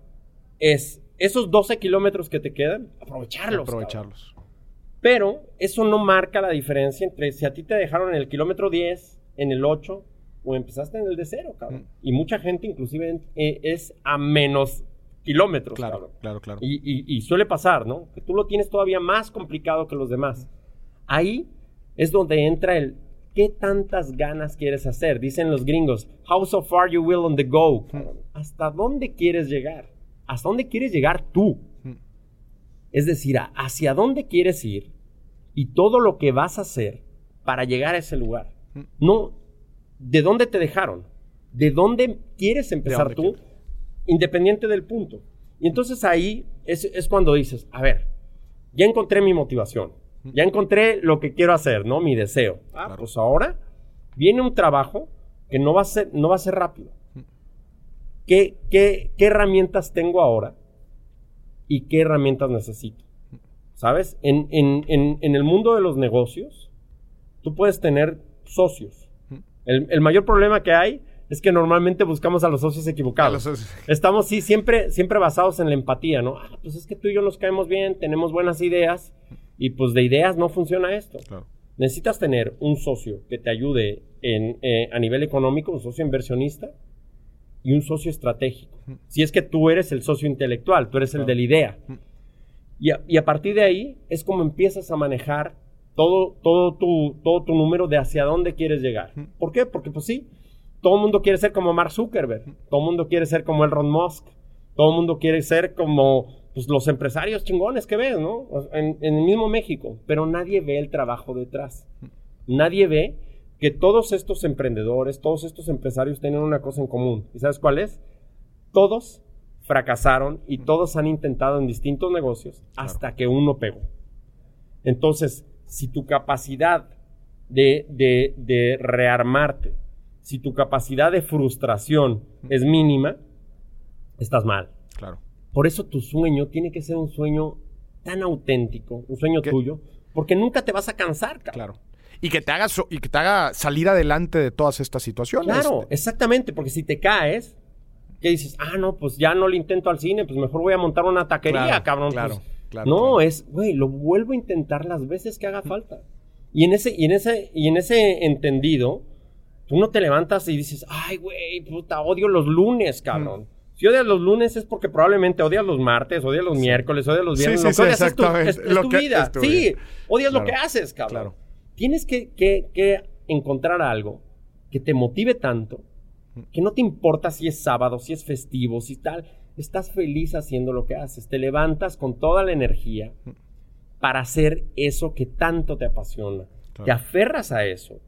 [SPEAKER 3] es esos 12 kilómetros que te quedan, aprovecharlos. cabrón.
[SPEAKER 2] Aprovecharlos.
[SPEAKER 3] Pero eso no marca la diferencia entre si a ti te dejaron en el kilómetro 10, en el 8 o empezaste en el de cero, cabrón. Y mucha gente inclusive eh, es a menos kilómetros,
[SPEAKER 2] Claro,
[SPEAKER 3] cabrón.
[SPEAKER 2] claro, claro.
[SPEAKER 3] Y, y- y suele pasar, ¿no? Que tú lo tienes todavía más complicado que los demás. Ahí es donde entra el ¿qué tantas ganas quieres hacer? Dicen los gringos, how so far you will on the go. cabrón. ¿Hasta dónde quieres llegar? ¿Hasta dónde quieres llegar tú? Es decir, hacia dónde quieres ir y todo lo que vas a hacer para llegar a ese lugar. No, ¿de dónde te dejaron? ¿De dónde quieres empezar
[SPEAKER 2] dónde
[SPEAKER 3] tú? Independiente del punto. Y entonces ahí es, es cuando dices, a ver, ya encontré mi motivación. Ya encontré lo que quiero hacer, ¿no? Mi deseo. Ah, pues ahora viene un trabajo que no va a ser, no va a ser rápido. ¿Qué, qué, qué herramientas tengo ahora? ¿Y qué herramientas necesito? ¿Sabes? En, en, en, en el mundo de los negocios, tú puedes tener socios. El, el mayor problema que hay es que normalmente buscamos a los socios equivocados.
[SPEAKER 2] Los socios. <laughs>
[SPEAKER 3] Estamos, sí, siempre, siempre basados en la empatía, ¿no? Ah, pues es que tú y yo nos caemos bien, tenemos buenas ideas, y pues de ideas no funciona esto.
[SPEAKER 2] Claro.
[SPEAKER 3] Necesitas tener un socio que te ayude en, eh, a nivel económico, un socio inversionista y un socio estratégico. Si es que tú eres el socio intelectual, tú eres el de la idea. Y a, y a partir de ahí es como empiezas a manejar todo, todo, tu, todo tu número de hacia dónde quieres llegar. ¿Por qué? Porque pues sí, todo el mundo quiere ser como Mark Zuckerberg, todo el mundo quiere ser como Elon Musk, todo el mundo quiere ser como pues, los empresarios chingones que ves, ¿no? En, en el mismo México, pero nadie ve el trabajo detrás. Nadie ve que todos estos emprendedores, todos estos empresarios tienen una cosa en común. ¿Y sabes cuál es? Todos fracasaron y todos han intentado en distintos negocios hasta que uno pegó. Entonces, si tu capacidad de, de, de rearmarte, si tu capacidad de frustración es mínima, estás mal.
[SPEAKER 2] Claro.
[SPEAKER 3] Por eso tu sueño tiene que ser un sueño tan auténtico, un sueño
[SPEAKER 2] ¿Qué?
[SPEAKER 3] tuyo, porque nunca te vas a cansar, cabrón.
[SPEAKER 2] Claro. Y que te haga so- y que te haga salir adelante de todas estas situaciones.
[SPEAKER 3] Claro, exactamente, porque si te caes, ¿qué dices? Ah, no, pues ya no le intento al cine, pues mejor voy a montar una taquería,
[SPEAKER 2] Claro,
[SPEAKER 3] cabrón.
[SPEAKER 2] claro,
[SPEAKER 3] pues,
[SPEAKER 2] claro,
[SPEAKER 3] no,
[SPEAKER 2] claro.
[SPEAKER 3] es, güey, lo vuelvo a intentar las veces que haga falta. Y en ese, y en ese, y en ese entendido, tú no te levantas y dices, ay, güey, puta, odio los lunes, cabrón. Si odias los lunes es porque probablemente odias los martes, odias los miércoles, odias los
[SPEAKER 2] Sí,
[SPEAKER 3] viernes.
[SPEAKER 2] sí,
[SPEAKER 3] lo que
[SPEAKER 2] sí,
[SPEAKER 3] odias es tu,
[SPEAKER 2] exactamente.
[SPEAKER 3] es- es
[SPEAKER 2] Lo
[SPEAKER 3] tu
[SPEAKER 2] que-
[SPEAKER 3] vida.
[SPEAKER 2] es tu
[SPEAKER 3] sí,
[SPEAKER 2] vida.
[SPEAKER 3] odias lo que haces, cabrón.
[SPEAKER 2] claro.
[SPEAKER 3] Tienes que, que- que encontrar algo que te motive tanto que no te importa si es sábado, si es festivo, si tal. Estás feliz haciendo lo que haces. Te levantas con toda la energía para hacer eso que tanto te apasiona.
[SPEAKER 2] Claro.
[SPEAKER 3] Te aferras a eso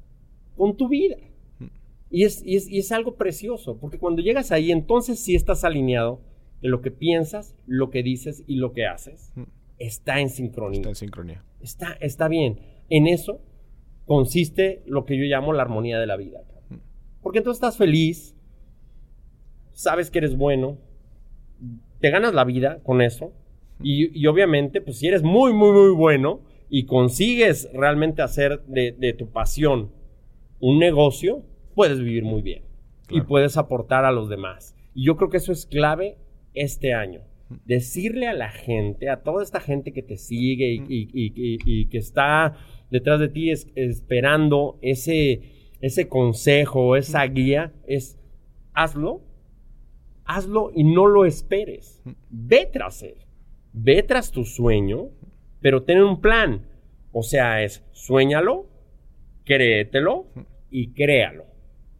[SPEAKER 3] con tu vida. Y es, y, es, y es algo precioso, porque cuando llegas ahí, entonces sí estás alineado de lo que piensas, lo que dices y lo que haces. Está en sincronía.
[SPEAKER 2] Está en sincronía.
[SPEAKER 3] Está, está bien. En eso consiste lo que yo llamo la armonía de la vida. cabrón. Porque entonces estás feliz, sabes que eres bueno, te ganas la vida con eso. Y, y obviamente, pues si eres muy, muy, muy bueno y consigues realmente hacer de, de tu pasión un negocio, puedes vivir muy bien. Y puedes aportar a los demás. Y yo creo que eso es clave este año. Decirle a la gente, a toda esta gente que te sigue y, y- y- y- y que está detrás de ti es- esperando ese, ese consejo, esa guía, es hazlo, hazlo y no lo esperes. Ve tras él. Ve tras tu sueño, pero ten un plan. O sea, es suéñalo, créetelo y créalo.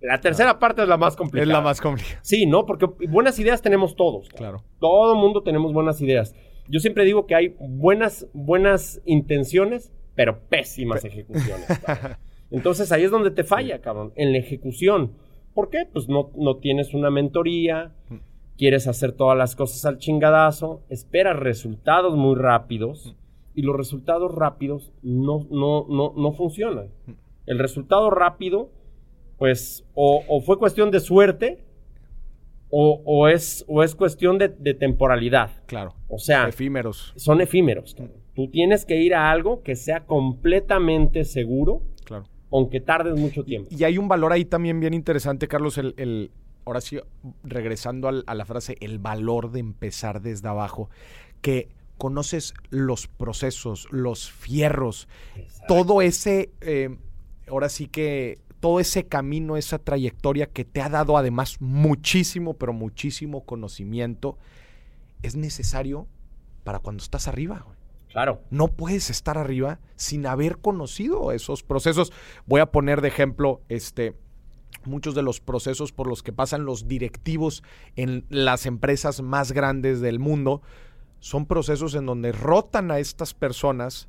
[SPEAKER 3] La tercera parte es la más complicada.
[SPEAKER 2] Es la más complicada.
[SPEAKER 3] Sí, ¿no? Porque buenas ideas tenemos todos.
[SPEAKER 2] Claro.
[SPEAKER 3] Todo mundo tenemos buenas ideas. Yo siempre digo que hay buenas, buenas intenciones, pero pésimas ejecuciones. <laughs> Entonces ahí es donde te falla, cabrón, en la ejecución. ¿Por qué? Pues no, no tienes una mentoría, quieres hacer todas las cosas al chingadazo, esperas resultados muy rápidos y los resultados rápidos no, no, no, no funcionan. El resultado rápido, pues, o, o fue cuestión de suerte o, o es, o es cuestión de, de temporalidad.
[SPEAKER 2] Claro.
[SPEAKER 3] O sea,
[SPEAKER 2] Efímeros.
[SPEAKER 3] son efímeros. Tú tienes que ir a algo que sea completamente seguro,
[SPEAKER 2] Claro.
[SPEAKER 3] aunque tardes mucho tiempo.
[SPEAKER 2] Y hay un valor ahí también bien interesante, Carlos, el, el- ahora sí, regresando al- a la frase, el valor de empezar desde abajo, que conoces los procesos, los fierros, todo ese, eh, ahora sí que, todo ese camino, esa trayectoria que te ha dado además muchísimo, pero muchísimo conocimiento, es necesario para cuando estás arriba. güey.
[SPEAKER 3] Claro.
[SPEAKER 2] No puedes estar arriba sin haber conocido esos procesos. Voy a poner de ejemplo, este, muchos de los procesos por los que pasan los directivos en las empresas más grandes del mundo son procesos en donde rotan a estas personas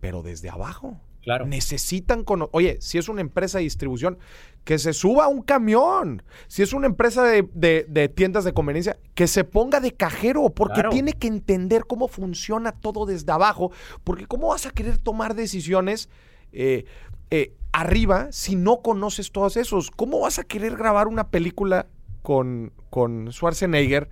[SPEAKER 2] pero desde abajo.
[SPEAKER 3] Claro.
[SPEAKER 2] Necesitan cono- Oye, si es una empresa de distribución, que se suba a un camión. Si es una empresa de, de- de tiendas de conveniencia, que se ponga de cajero, porque
[SPEAKER 3] Claro.
[SPEAKER 2] tiene que entender cómo funciona todo desde abajo. Porque ¿cómo vas a querer tomar decisiones eh, eh, arriba si no conoces todos esos? ¿Cómo vas a querer grabar una película con, con Schwarzenegger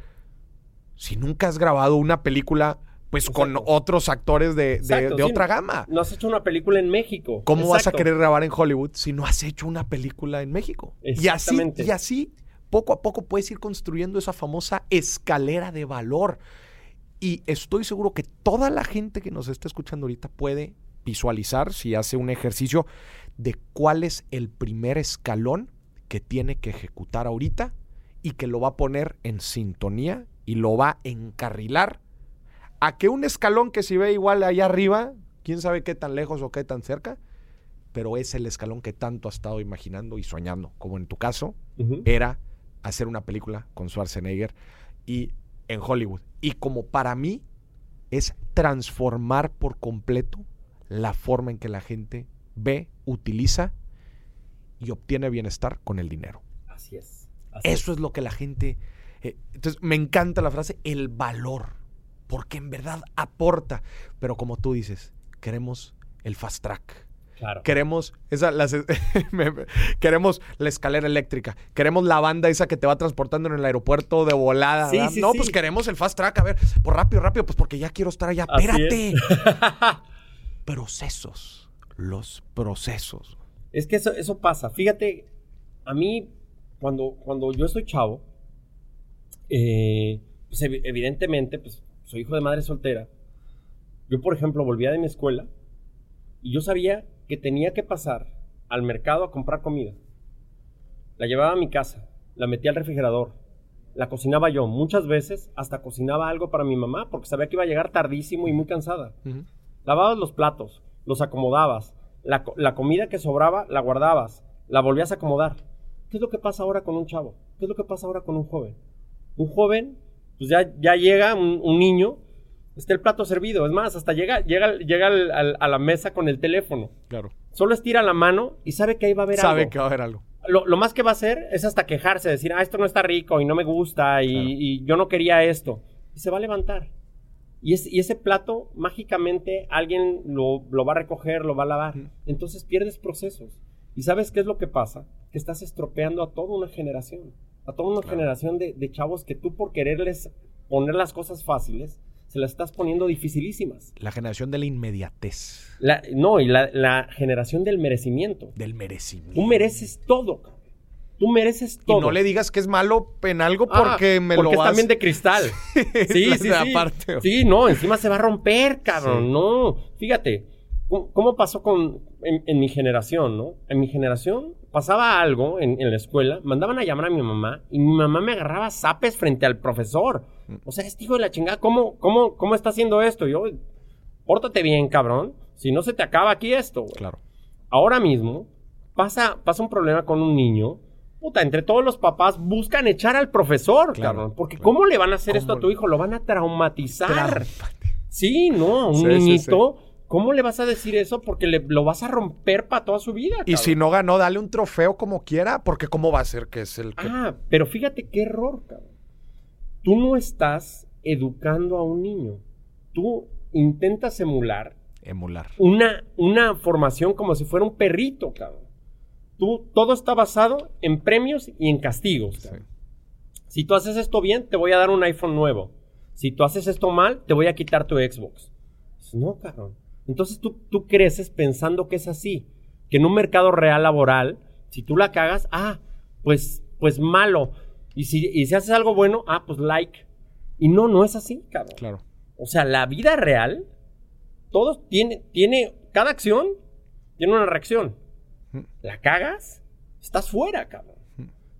[SPEAKER 2] si nunca has grabado una película pues con otros actores de, de-
[SPEAKER 3] sí.
[SPEAKER 2] otra gama?
[SPEAKER 3] No has hecho una película en México.
[SPEAKER 2] ¿Cómo vas a querer grabar en Hollywood si no has hecho una película en México? Y así, y así, poco a poco puedes ir construyendo esa famosa escalera de valor. Y estoy seguro que toda la gente que nos está escuchando ahorita puede visualizar, si hace un ejercicio, de cuál es el primer escalón que tiene que ejecutar ahorita y que lo va a poner en sintonía y lo va a encarrilar a que un escalón que si ve igual allá arriba, quién sabe qué tan lejos o qué tan cerca, pero es el escalón que tanto has estado imaginando y soñando, como en tu caso, era hacer una película con Schwarzenegger y en Hollywood. Y como para mí es transformar por completo la forma en que la gente ve, utiliza y obtiene bienestar con el dinero.
[SPEAKER 3] Así es. así
[SPEAKER 2] Eso es lo que la gente... eh, entonces, me encanta la frase, el valor, porque en verdad aporta. Pero como tú dices, queremos el fast track.
[SPEAKER 3] Claro.
[SPEAKER 2] Queremos esa, las- <laughs> queremos la escalera eléctrica. Queremos la banda esa que te va transportando en el aeropuerto de volada.
[SPEAKER 3] Sí, sí,
[SPEAKER 2] no,
[SPEAKER 3] sí.
[SPEAKER 2] pues queremos el fast track. A ver, por rápido, rápido, pues porque ya quiero estar allá.
[SPEAKER 3] Así
[SPEAKER 2] Espérate.
[SPEAKER 3] es. <laughs>
[SPEAKER 2] procesos. Los procesos.
[SPEAKER 3] Es que eso, eso pasa. Fíjate, a mí, cuando, cuando yo estoy chavo, eh, pues evi- evidentemente, pues soy hijo de madre soltera. Yo, por ejemplo, volvía de mi escuela y yo sabía que tenía que pasar al mercado a comprar comida. La llevaba a mi casa, la metía al refrigerador, la cocinaba yo. Muchas veces hasta cocinaba algo para mi mamá porque sabía que iba a llegar tardísimo y muy cansada. Lavabas los platos, los acomodabas. La, la comida que sobraba la guardabas, la volvías a acomodar. ¿Qué es lo que pasa ahora con un chavo? ¿Qué es lo que pasa ahora con un joven? Un joven, pues ya, ya llega un, un niño, está el plato servido. Es más, hasta llega, llega, llega al- al- a la mesa con el teléfono.
[SPEAKER 2] Claro.
[SPEAKER 3] Solo estira la mano y sabe que ahí va a haber
[SPEAKER 2] Sabe
[SPEAKER 3] algo.
[SPEAKER 2] que va a haber algo.
[SPEAKER 3] Lo, lo más que va a hacer es hasta quejarse, decir, ah, esto no está rico y no me gusta y,
[SPEAKER 2] Claro.
[SPEAKER 3] y yo no quería esto. Y se va a levantar. Y, es- y ese plato, mágicamente, alguien lo, lo va a recoger, lo va a lavar. Entonces pierdes procesos. ¿Y sabes qué es lo que pasa? Que estás estropeando a toda una generación. A toda una
[SPEAKER 2] Claro.
[SPEAKER 3] generación de, de chavos que tú por quererles poner las cosas fáciles, se las estás poniendo dificilísimas.
[SPEAKER 2] La generación de la inmediatez.
[SPEAKER 3] La- no, y la, la generación del merecimiento.
[SPEAKER 2] Del merecimiento.
[SPEAKER 3] Tú mereces todo, cabrón. Tú mereces todo.
[SPEAKER 2] Y no le digas que es malo en algo
[SPEAKER 3] Ah,
[SPEAKER 2] porque me
[SPEAKER 3] porque
[SPEAKER 2] lo
[SPEAKER 3] es
[SPEAKER 2] vas...
[SPEAKER 3] también de cristal. <laughs> Sí, sí, <laughs> sí. no, encima se va a romper, cabrón.
[SPEAKER 2] Sí.
[SPEAKER 3] No, fíjate, ¿cómo, cómo pasó con en, en mi generación, no? En mi generación pasaba algo en, en la escuela, mandaban a llamar a mi mamá y mi mamá me agarraba zapes frente al profesor.
[SPEAKER 2] Mm.
[SPEAKER 3] O sea, este hijo de la chingada, ¿cómo, cómo, cómo está haciendo esto? Yo, pórtate bien, cabrón. Si no se te acaba aquí esto, güey
[SPEAKER 2] Claro.
[SPEAKER 3] ahora mismo pasa, pasa un problema con un niño. Puta, entre todos los papás buscan echar al profesor,
[SPEAKER 2] Claro,
[SPEAKER 3] cabrón. Porque
[SPEAKER 2] claro.
[SPEAKER 3] ¿cómo le van a hacer esto a tu hijo? Lo van a traumatizar. Sí, no, un
[SPEAKER 2] Sí, sí,
[SPEAKER 3] niñito. ¿Cómo le vas a decir eso? Porque le, lo vas a romper para toda su vida.
[SPEAKER 2] Y
[SPEAKER 3] cabrón.
[SPEAKER 2] si no ganó, dale un trofeo como quiera, porque ¿cómo va a ser que es el que...
[SPEAKER 3] Ah, pero fíjate qué error, cabrón. Tú no estás educando a un niño. Tú intentas emular
[SPEAKER 2] Emular.
[SPEAKER 3] una, una formación como si fuera un perrito, cabrón. Tú, todo está basado en premios y en castigos.
[SPEAKER 2] Sí.
[SPEAKER 3] cabrón. Si tú haces esto bien, te voy a dar un iPhone nuevo. Si tú haces esto mal, te voy a quitar tu Xbox. Pues No, cabrón. Entonces tú, tú creces pensando que es así. Que en un mercado real laboral, si tú la cagas, ah, pues, pues malo. Y si, y si haces algo bueno, ah, pues like. Y no, no es así, cabrón.
[SPEAKER 2] Claro.
[SPEAKER 3] O sea, la vida real, todo tiene, tiene, cada acción tiene una reacción. La cagas, estás fuera, cabrón.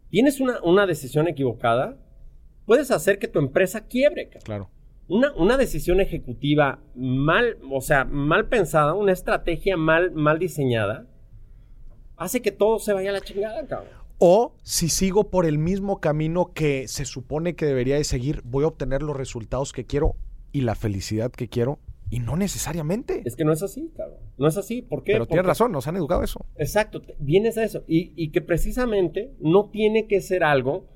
[SPEAKER 3] Tienes una, una decisión equivocada, puedes hacer que tu empresa quiebre, cabrón.
[SPEAKER 2] Claro.
[SPEAKER 3] Una, una decisión ejecutiva mal, o sea, mal pensada, una estrategia mal, mal diseñada, hace que todo se vaya a la chingada, cabrón.
[SPEAKER 2] O si sigo por el mismo camino que se supone que debería de seguir, voy a obtener los resultados que quiero y la felicidad que quiero Y no necesariamente.
[SPEAKER 3] Es que no es así, cabrón. No es así. ¿Por qué?
[SPEAKER 2] Pero tienes
[SPEAKER 3] Porque-
[SPEAKER 2] razón, nos han educado eso.
[SPEAKER 3] Exacto, vienes a eso. Y, y que precisamente no tiene que ser algo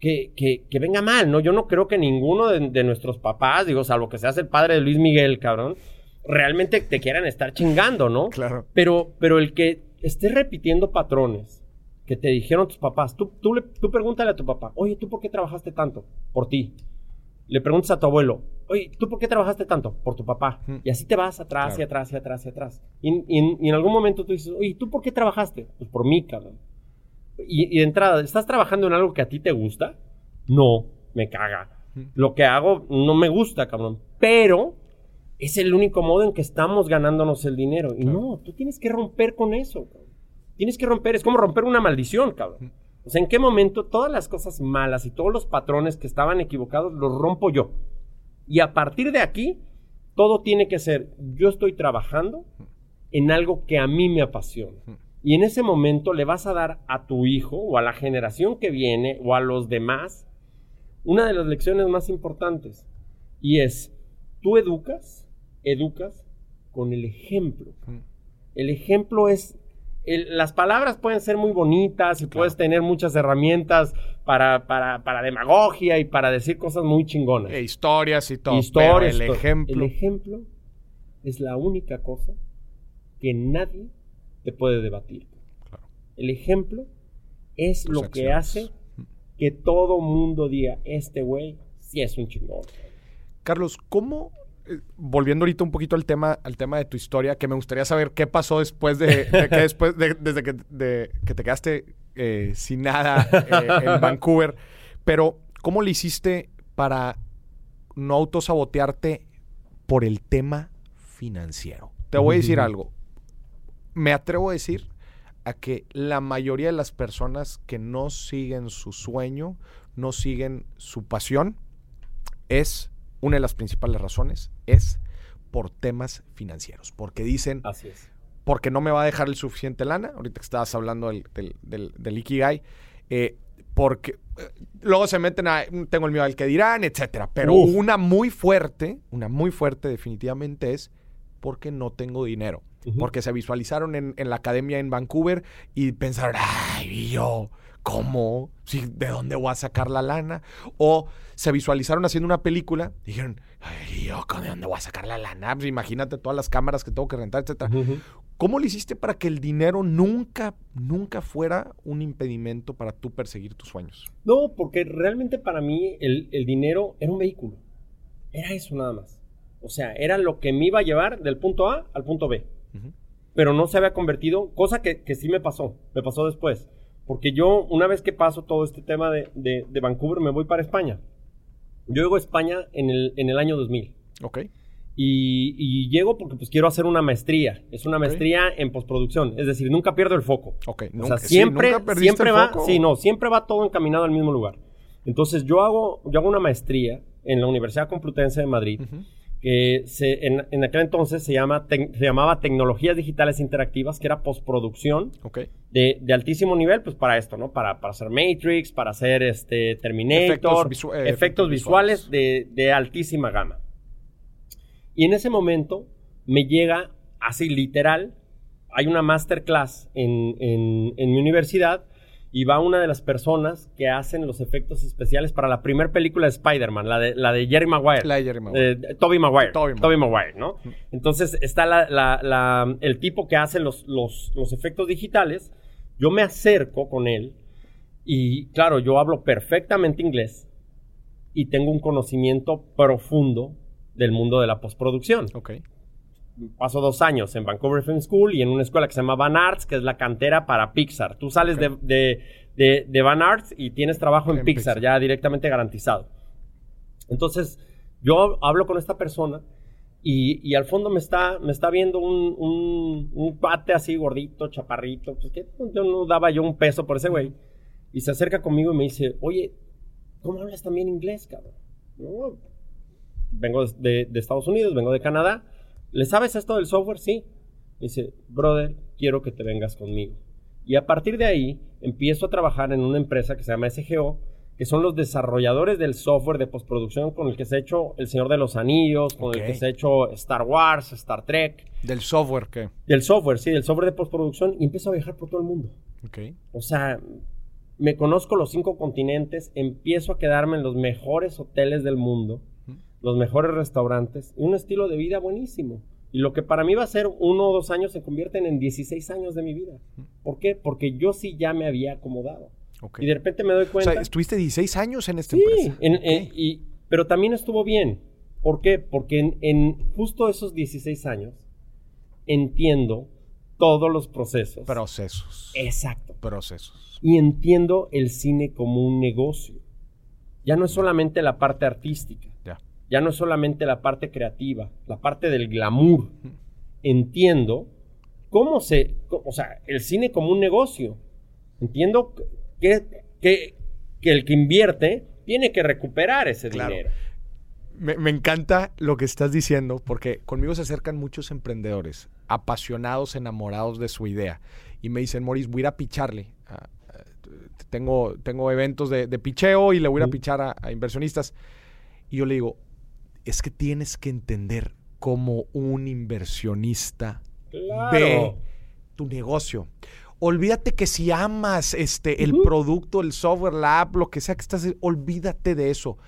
[SPEAKER 3] que, que- que venga mal, ¿no? Yo no creo que ninguno de, de nuestros papás, digo, salvo que seas el padre de Luis Miguel, cabrón, realmente te quieran estar chingando, ¿no?
[SPEAKER 2] Claro.
[SPEAKER 3] Pero, pero el que estés repitiendo patrones que te dijeron tus papás, tú, tú, le, tú pregúntale a tu papá, oye, ¿tú por qué trabajaste tanto? Por ti. Le preguntas a tu abuelo, oye, ¿tú por qué trabajaste tanto? Por tu papá. Y así te vas atrás y
[SPEAKER 2] Claro.
[SPEAKER 3] atrás y atrás y atrás. Y, y- y en algún momento tú dices, oye, ¿tú por qué trabajaste? Pues por mí, cabrón. Y, y de entrada, ¿estás trabajando en algo que a ti te gusta? No, me caga. Lo que hago no me gusta, cabrón. Pero es el único modo en que estamos ganándonos el dinero. Y no, tú tienes que romper con eso, cabrón. Tienes que romper, es como romper una maldición, cabrón. O sea, ¿en qué momento todas las cosas malas y todos los patrones que estaban equivocados los rompo yo? Y a partir de aquí, todo tiene que ser, yo estoy trabajando en algo que a mí me apasiona. Y en ese momento le vas a dar a tu hijo o a la generación que viene o a los demás una de las lecciones más importantes. Y es, tú educas, educas con el ejemplo.
[SPEAKER 2] Mm.
[SPEAKER 3] El ejemplo es... el- las palabras pueden ser muy bonitas y
[SPEAKER 2] Claro.
[SPEAKER 3] puedes tener muchas herramientas para, para, para demagogia y para decir cosas muy chingonas.
[SPEAKER 2] E historias y todo.
[SPEAKER 3] Historias,
[SPEAKER 2] pero el ejemplo.
[SPEAKER 3] El ejemplo es la única cosa que nadie te puede debatir.
[SPEAKER 2] Claro.
[SPEAKER 3] El ejemplo es
[SPEAKER 2] Tus
[SPEAKER 3] lo que hace que todo mundo diga, este güey sí es un chingón.
[SPEAKER 2] Carlos, ¿cómo, eh, volviendo ahorita un poquito al tema, al tema de tu historia, que me gustaría saber qué pasó después de, de que <laughs> después de- desde que, de que te quedaste eh, sin nada eh, en <laughs> Vancouver, pero ¿cómo le hiciste para no autosabotearte por el tema financiero? Te voy a decir algo. Me atrevo a decir a que la mayoría de las personas que no siguen su sueño, no siguen su pasión, es una de las principales razones, es por temas financieros. Porque dicen,
[SPEAKER 3] Así es.
[SPEAKER 2] porque no me va a dejar el suficiente lana, ahorita que estabas hablando del, del, del, del Ikigai, eh, porque eh, luego se meten a, tengo el miedo al que dirán, etcétera. Pero
[SPEAKER 3] Uf.
[SPEAKER 2] una muy fuerte, una muy fuerte definitivamente es porque no tengo dinero. Porque se visualizaron en, en la academia en Vancouver y pensaron, ay, ¿y yo, ¿cómo? Sí, ¿De dónde voy a sacar la lana? O se visualizaron haciendo una película y dijeron, ay, ¿y yo, ¿de dónde voy a sacar la lana? Pues imagínate todas las cámaras que tengo que rentar, etcétera.
[SPEAKER 3] Ujú.
[SPEAKER 2] ¿Cómo le hiciste para que el dinero nunca, nunca fuera un impedimento para tú perseguir tus sueños?
[SPEAKER 3] No, porque realmente para mí el, el dinero era un vehículo. Era eso nada más. O sea, era lo que me iba a llevar del punto A al punto B. Pero no se había convertido, cosa que, que sí me pasó, me pasó después. Porque yo, una vez que paso todo este tema de, de- de Vancouver, me voy para España. Yo llego a España en el, en el año 2000.
[SPEAKER 2] Ok.
[SPEAKER 3] Y, y llego porque pues quiero hacer una maestría. Es una maestría en postproducción. Es decir, nunca pierdo el foco.
[SPEAKER 2] Ok.
[SPEAKER 3] O
[SPEAKER 2] Nunca-
[SPEAKER 3] sea,
[SPEAKER 2] sí,
[SPEAKER 3] siempre,
[SPEAKER 2] nunca
[SPEAKER 3] siempre va,
[SPEAKER 2] foco.
[SPEAKER 3] sí, no, siempre va todo encaminado al mismo lugar. Entonces yo hago, yo hago una maestría en la Universidad Complutense de Madrid. Que se, en, en aquel entonces se, llama, tec- se llamaba Tecnologías Digitales Interactivas, que era postproducción de, de altísimo nivel, pues para esto, ¿no? Para, para hacer Matrix, para hacer este Terminator,
[SPEAKER 2] Efectos visu- eh, efectos
[SPEAKER 3] visuales,
[SPEAKER 2] visuales.
[SPEAKER 3] De, de altísima gama. Y en ese momento me llega así literal, hay una masterclass en, en, en mi universidad y va una de las personas que hacen los efectos especiales para la primera película de Spider-Man, la de, la de Jerry Maguire.
[SPEAKER 2] La de Jerry Maguire.
[SPEAKER 3] Eh, Tobey Maguire.
[SPEAKER 2] Tobey Maguire.
[SPEAKER 3] Maguire, ¿no? Entonces está la- la- la- el tipo que hace los, los- los efectos digitales. Yo me acerco con él y, claro, yo hablo perfectamente inglés y tengo un conocimiento profundo del mundo de la postproducción.
[SPEAKER 2] Ok.
[SPEAKER 3] Paso dos años en Vancouver Film School y en una escuela que se llama Van Arts, que es la cantera para Pixar. Tú sales de, de, de- de Van Arts y tienes trabajo en,
[SPEAKER 2] En
[SPEAKER 3] Pixar,
[SPEAKER 2] Pixar.
[SPEAKER 3] ya directamente garantizado. Entonces, yo hablo con esta persona y, y al fondo me está, me está viendo un, un, un pate así gordito, chaparrito, pues que yo no daba yo un peso por ese güey. Y se acerca conmigo y me dice, oye, ¿cómo hablas también inglés, cabrón? No, vengo de, de Estados Unidos, vengo de Canadá. ¿Le sabes esto del software? Sí. Dice, brother, quiero que te vengas conmigo. Y a partir de ahí empiezo a trabajar en una empresa que se llama SGO, que son los desarrolladores del software de postproducción con el que se ha hecho El Señor de los Anillos, con el que se ha hecho Star Wars, Star Trek.
[SPEAKER 2] Del software que.
[SPEAKER 3] Del software, sí, del software de postproducción. Y empiezo a viajar por todo el mundo.
[SPEAKER 2] Ok.
[SPEAKER 3] O sea, me conozco los cinco continentes, empiezo a quedarme en los mejores hoteles del mundo, los mejores restaurantes, y un estilo de vida buenísimo. Y lo que para mí va a ser uno o dos años se convierten en 16 años de mi vida. ¿Por qué? Porque yo sí ya me había acomodado. Y de repente me doy
[SPEAKER 2] O
[SPEAKER 3] cuenta.
[SPEAKER 2] sea, estuviste 16 años en esta
[SPEAKER 3] sí,
[SPEAKER 2] empresa.
[SPEAKER 3] en-
[SPEAKER 2] Ok.
[SPEAKER 3] en- y- pero también estuvo bien. ¿Por qué? Porque en, en justo esos 16 años entiendo todos los procesos.
[SPEAKER 2] Procesos.
[SPEAKER 3] Exacto
[SPEAKER 2] Procesos.
[SPEAKER 3] y entiendo el cine como un negocio. Ya no es solamente la parte artística,
[SPEAKER 2] Ya.
[SPEAKER 3] no es solamente la parte creativa, la parte del glamour. Entiendo cómo se, o sea, el cine como un negocio. Entiendo que, que, que el que invierte tiene que recuperar ese
[SPEAKER 2] Claro.
[SPEAKER 3] dinero.
[SPEAKER 2] Me, me encanta lo que estás diciendo porque conmigo se acercan muchos emprendedores apasionados, enamorados de su idea y me dicen, Moris, voy a ir a picharle. tengo, tengo eventos de, de picheo y le voy a ir a pichar a, a inversionistas. Y yo le digo, es que tienes que entender cómo un inversionista
[SPEAKER 3] Claro.
[SPEAKER 2] ve tu negocio. Olvídate que si amas este, el producto, el software, la app, lo que sea que estás haciendo, olvídate de eso.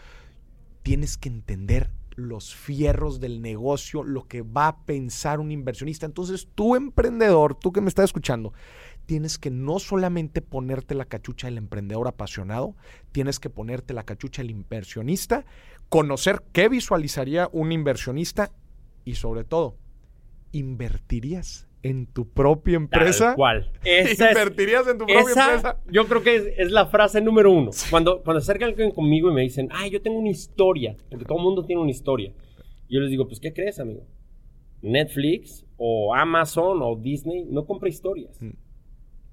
[SPEAKER 2] Tienes que entender los fierros del negocio, lo que va a pensar un inversionista. Entonces, tú emprendedor, tú que me estás escuchando, tienes que no solamente ponerte la cachucha del emprendedor apasionado, tienes que ponerte la cachucha del inversionista, conocer qué visualizaría un inversionista y sobre todo, ¿invertirías en tu propia empresa?
[SPEAKER 3] Es-
[SPEAKER 2] ¿Invertirías en tu propia
[SPEAKER 3] Esa,
[SPEAKER 2] empresa?
[SPEAKER 3] yo creo que es, es la frase número uno. Cuando, cuando acerca alguien conmigo y me dicen, ay, yo tengo una historia, porque todo el mundo tiene una historia. Yo les digo, pues, ¿qué crees, amigo? Netflix o Amazon o Disney no compra historias.
[SPEAKER 2] Mm.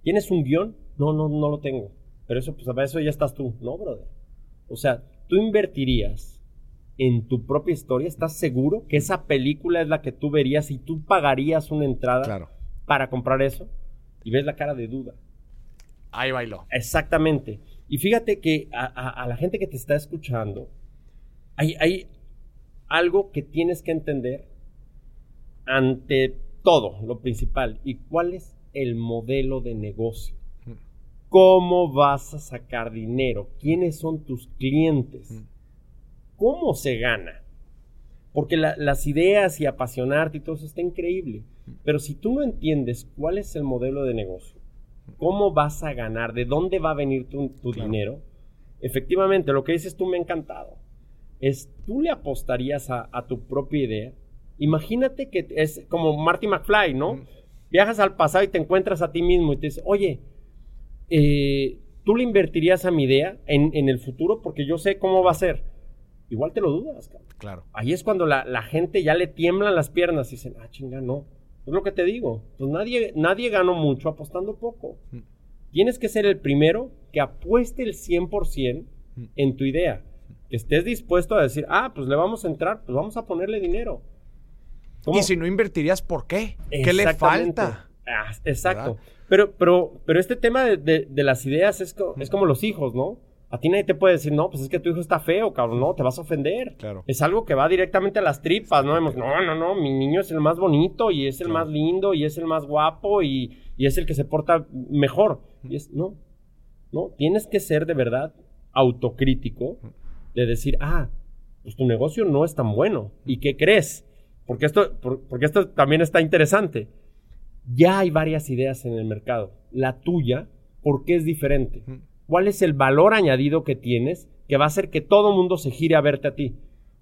[SPEAKER 3] ¿Tienes un guion? No, no, no lo tengo. Pero eso, pues, para eso ya estás tú. No, brother. O sea, tú invertirías en tu propia historia. ¿Estás seguro que esa película es la que tú verías y tú pagarías una entrada
[SPEAKER 2] Claro.
[SPEAKER 3] para comprar eso? Y ves la cara de duda.
[SPEAKER 2] Ahí bailó.
[SPEAKER 3] Exactamente. Y fíjate que a, a- a la gente que te está escuchando, hay, hay algo que tienes que entender ante todo, lo principal. ¿Y cuál es el modelo de negocio?
[SPEAKER 2] Mm.
[SPEAKER 3] ¿Cómo vas a sacar dinero? ¿Quiénes son tus clientes? ¿Cómo se gana? Porque la- las ideas y apasionarte y todo eso está increíble. Pero si tú no entiendes cuál es el modelo de negocio, cómo vas a ganar, de dónde va a venir tu, tu
[SPEAKER 2] Claro.
[SPEAKER 3] dinero, efectivamente, lo que dices tú me ha encantado. Es, tú le apostarías a, a tu propia idea. Imagínate que es como Marty McFly, ¿no?
[SPEAKER 2] Mm.
[SPEAKER 3] Viajas al pasado y te encuentras a ti mismo y te dices, oye, eh, ¿tú le invertirías a mi idea en, en el futuro? Porque yo sé cómo va a ser. Igual te lo dudas, cabrón.
[SPEAKER 2] Claro.
[SPEAKER 3] Ahí es cuando la, la gente ya le tiemblan las piernas y dicen, ah, chinga, no. Es lo que te digo. Pues nadie, nadie ganó mucho apostando poco.
[SPEAKER 2] Mm.
[SPEAKER 3] Tienes que ser el primero que apueste el 100%
[SPEAKER 2] Mm.
[SPEAKER 3] en tu idea. Que estés dispuesto a decir, ah, pues le vamos a entrar, pues vamos a ponerle dinero. ¿Cómo?
[SPEAKER 2] Y si no invertirías, ¿por qué? ¿Qué le falta?
[SPEAKER 3] Ah, exacto.
[SPEAKER 2] ¿Verdad?
[SPEAKER 3] Pero, pero, pero este tema de, de- de las ideas es, co- es como los hijos, ¿no? A ti nadie te puede decir, no, pues es que tu hijo está feo, cabrón, no, te vas a ofender.
[SPEAKER 2] Claro.
[SPEAKER 3] Es algo que va directamente a las tripas, ¿no? Hemos, no, no, no, mi niño es el más bonito y es el
[SPEAKER 2] Claro.
[SPEAKER 3] más lindo y es el más guapo y, y es el que se porta mejor. Y es, no, no, tienes que ser de verdad autocrítico de decir, ah, pues tu negocio no es tan bueno. ¿Y qué crees? Porque esto, por- porque esto también está interesante. Ya hay varias ideas en el mercado. La tuya, ¿por qué es diferente? ¿Cuál es el valor añadido que tienes que va a hacer que todo el mundo se gire a verte a ti?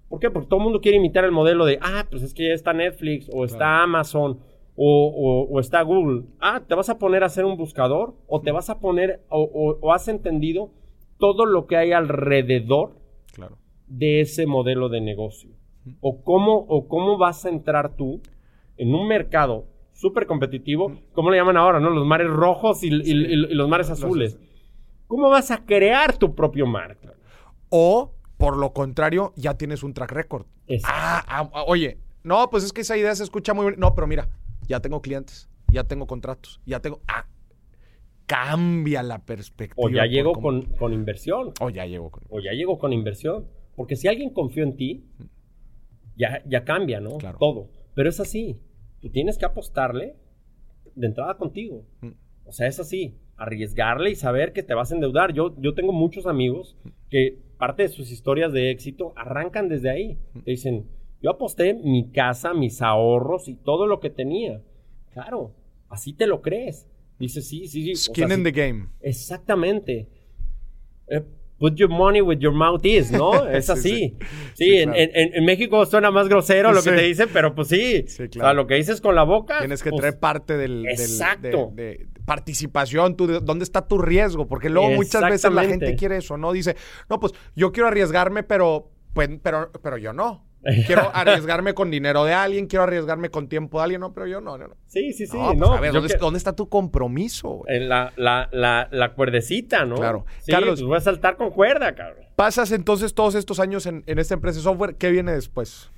[SPEAKER 3] ¿Por qué? Porque todo el mundo quiere imitar el modelo de, ah, pues es que ya está Netflix, o está Amazon, o, o- o está Google. Ah, ¿te vas a poner a hacer un buscador? ¿O te vas a poner, o, has entendido todo lo que hay alrededor
[SPEAKER 2] Claro.
[SPEAKER 3] de ese modelo de negocio? ¿O cómo, o cómo vas a entrar tú en un mercado súper competitivo? ¿Cómo le llaman ahora, no? Los mares rojos y, y- y- y los mares
[SPEAKER 2] Los
[SPEAKER 3] azules. ¿Cómo vas a crear tu propio mar?
[SPEAKER 2] O, por lo contrario, ya tienes un track record. Ah, ah, ah, oye, no, pues es que esa idea se escucha muy bien. No, pero mira, ya tengo clientes, ya tengo contratos, ya tengo. Ah, cambia la perspectiva.
[SPEAKER 3] O ya llego
[SPEAKER 2] cómo-
[SPEAKER 3] con, con inversión.
[SPEAKER 2] O ya llego con...
[SPEAKER 3] O ya llego con inversión. Porque si alguien confió en ti, ya, ya cambia, ¿no?
[SPEAKER 2] Claro.
[SPEAKER 3] Todo. Pero es así. Tú tienes que apostarle de entrada contigo.
[SPEAKER 2] Mm.
[SPEAKER 3] O sea, es así. Arriesgarle y saber que te vas a endeudar. Yo, yo tengo muchos amigos que parte de sus historias de éxito arrancan desde ahí. Te dicen, yo aposté mi casa, mis ahorros y todo lo que tenía. Claro, así te lo crees. Dices, sí, sí, sí. o sea,
[SPEAKER 2] Skin in
[SPEAKER 3] sí-
[SPEAKER 2] the game.
[SPEAKER 3] Exactamente. Eh, put your money where your mouth is, ¿no? <laughs> Es
[SPEAKER 2] Sí,
[SPEAKER 3] así.
[SPEAKER 2] sí.
[SPEAKER 3] Sí,
[SPEAKER 2] Sí,
[SPEAKER 3] en,
[SPEAKER 2] claro.
[SPEAKER 3] en- en- México suena más grosero lo que te dicen, pero pues sí.
[SPEAKER 2] Sí,
[SPEAKER 3] O sea,
[SPEAKER 2] claro.
[SPEAKER 3] lo que dices con la boca.
[SPEAKER 2] Tienes que
[SPEAKER 3] pues,
[SPEAKER 2] traer parte del, del-
[SPEAKER 3] Exacto.
[SPEAKER 2] de, de participación, ¿dónde está tu riesgo? Porque luego muchas veces la gente quiere eso, ¿no? Dice, no, pues yo quiero arriesgarme, pero, pues, pero, pero yo no. Quiero <laughs> arriesgarme con dinero de alguien, quiero arriesgarme con tiempo de alguien, no, pero yo no. no, no.
[SPEAKER 3] Sí, sí, sí.
[SPEAKER 2] No, pues,
[SPEAKER 3] no,
[SPEAKER 2] a ver, ¿dónde,
[SPEAKER 3] que-
[SPEAKER 2] dónde está tu compromiso?
[SPEAKER 3] en la, la, la, la cuerdecita, ¿no?
[SPEAKER 2] Claro.
[SPEAKER 3] Sí,
[SPEAKER 2] Carlos-
[SPEAKER 3] pues voy a saltar con cuerda, cabrón.
[SPEAKER 2] Pasas entonces todos estos años en, en esta empresa de software, ¿qué viene después?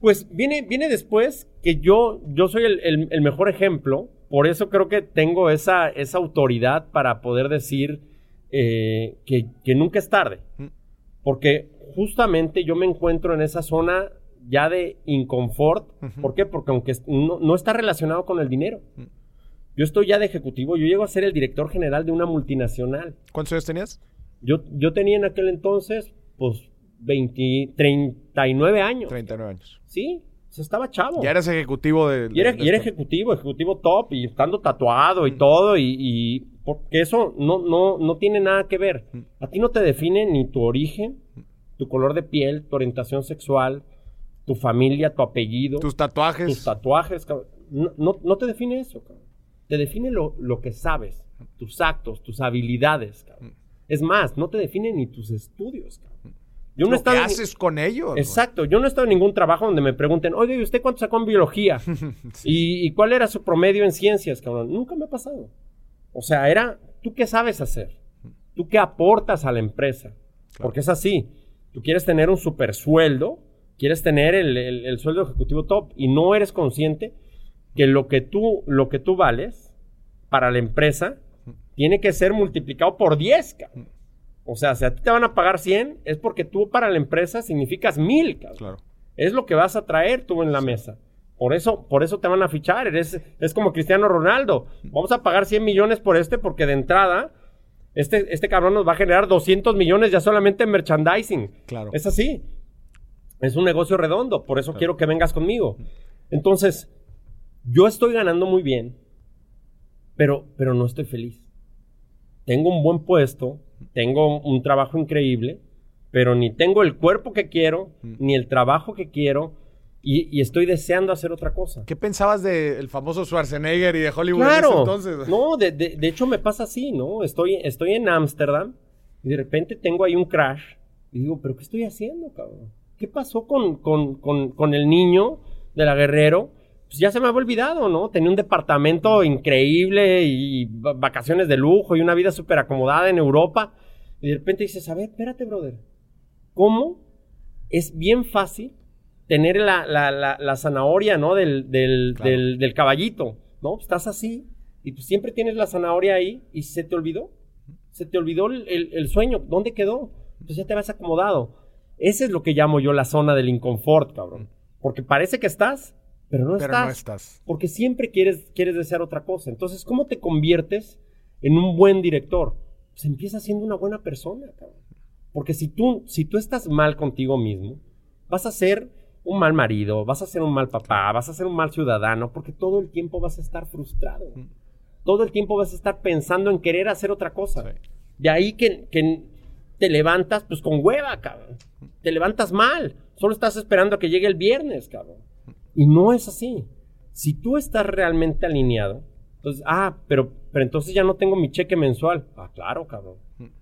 [SPEAKER 3] Pues viene, viene después que yo, yo soy el, el- el mejor ejemplo. Por eso creo que tengo esa, esa autoridad para poder decir eh, que, que nunca es tarde.
[SPEAKER 2] Mm.
[SPEAKER 3] Porque justamente yo me encuentro en esa zona ya de inconfort. ¿Por qué? Porque aunque no, no está relacionado con el dinero.
[SPEAKER 2] Mm.
[SPEAKER 3] Yo estoy ya de ejecutivo. Yo llego a ser el director general de una multinacional.
[SPEAKER 2] ¿Cuántos años tenías?
[SPEAKER 3] Yo, yo tenía en aquel entonces, pues, 20, 39 años.
[SPEAKER 2] 39 años.
[SPEAKER 3] Sí, sea, estaba chavo.
[SPEAKER 2] Ya eres ejecutivo de...
[SPEAKER 3] Y era,
[SPEAKER 2] de
[SPEAKER 3] y era ejecutivo, ejecutivo top, y estando tatuado y
[SPEAKER 2] Mm.
[SPEAKER 3] todo, y, y- porque eso no, no, no tiene nada que ver.
[SPEAKER 2] Mm.
[SPEAKER 3] A ti no te define ni tu origen, tu color de piel, tu orientación sexual, tu familia, tu apellido,
[SPEAKER 2] Tus tatuajes.
[SPEAKER 3] tus tatuajes, cabrón. No, no- no te define eso, cabrón. Te define lo, lo que sabes, tus actos, tus habilidades, cabrón. Es más, no te define ni tus estudios, cabrón. Yo no
[SPEAKER 2] lo
[SPEAKER 3] he estado
[SPEAKER 2] que
[SPEAKER 3] en-
[SPEAKER 2] haces con ellos.
[SPEAKER 3] Exacto, yo no he estado en ningún trabajo donde me pregunten, oye, ¿y usted cuánto sacó en biología? <laughs> ¿Y, y cuál era su promedio en ciencias, cabrón? Nunca me ha pasado. O sea, era, ¿tú qué sabes hacer? ¿Tú qué aportas a la empresa? Porque es así. Tú quieres tener un super sueldo, quieres tener el, el- el sueldo ejecutivo top y no eres consciente que lo que tú, lo que tú vales para la empresa tiene que ser multiplicado por 10, cabrón. O sea, si a ti te van a pagar 100, es porque tú para la empresa significas 1000, cabrón.
[SPEAKER 2] Claro.
[SPEAKER 3] Es lo que vas a traer tú en la mesa. Por eso, por eso te van a fichar. Eres, es como Cristiano Ronaldo. Vamos a pagar 100 millones por este porque de entrada, este, este cabrón nos va a generar 200 millones ya solamente en merchandising.
[SPEAKER 2] Claro.
[SPEAKER 3] Es así. Es un negocio redondo. Por eso quiero que vengas conmigo. Entonces, yo estoy ganando muy bien, pero, pero no estoy feliz. Tengo un buen puesto, tengo un trabajo increíble, pero ni tengo el cuerpo que quiero, ni el trabajo que quiero, y, y estoy deseando hacer otra cosa.
[SPEAKER 2] ¿Qué pensabas del famoso Schwarzenegger y de Hollywood en
[SPEAKER 3] Claro.
[SPEAKER 2] ese entonces? <laughs>
[SPEAKER 3] No, de, de- de hecho me pasa así, ¿no? Estoy, estoy en Ámsterdam y de repente tengo ahí un crash y digo, ¿pero qué estoy haciendo, cabrón? ¿Qué pasó con, con- con- con el niño de la Guerrero? Pues ya se me había olvidado, ¿no? Tenía un departamento increíble y va- vacaciones de lujo y una vida súper acomodada en Europa. Y de repente dices, a ver, espérate, brother. ¿Cómo es bien fácil tener la, la- la- la zanahoria, ¿no? Del, del-
[SPEAKER 2] Claro.
[SPEAKER 3] del- del caballito, ¿no? Estás así y tú siempre tienes la zanahoria ahí y se te olvidó. Se te olvidó el, el- el sueño. ¿Dónde quedó? Pues ya te vas acomodado. Ese es lo que llamo yo la zona del inconfort, cabrón. Porque parece que estás, pero no
[SPEAKER 2] Pero
[SPEAKER 3] estás.
[SPEAKER 2] no estás.
[SPEAKER 3] Porque siempre quieres, quieres desear otra cosa. Entonces, ¿cómo te conviertes en un buen director? Pues empieza siendo una buena persona, cabrón. Porque si tú, si tú estás mal contigo mismo, vas a ser un mal marido, vas a ser un mal papá, vas a ser un mal ciudadano, porque todo el tiempo vas a estar frustrado. Todo el tiempo vas a estar pensando en querer hacer otra cosa.
[SPEAKER 2] Sí.
[SPEAKER 3] De ahí que, que te levantas pues con hueva, cabrón. Te levantas mal. Solo estás esperando a que llegue el viernes, cabrón. Y no es así. Si tú estás realmente alineado, entonces, ah, pero, pero entonces ya no tengo mi cheque mensual. Ah, claro, cabrón.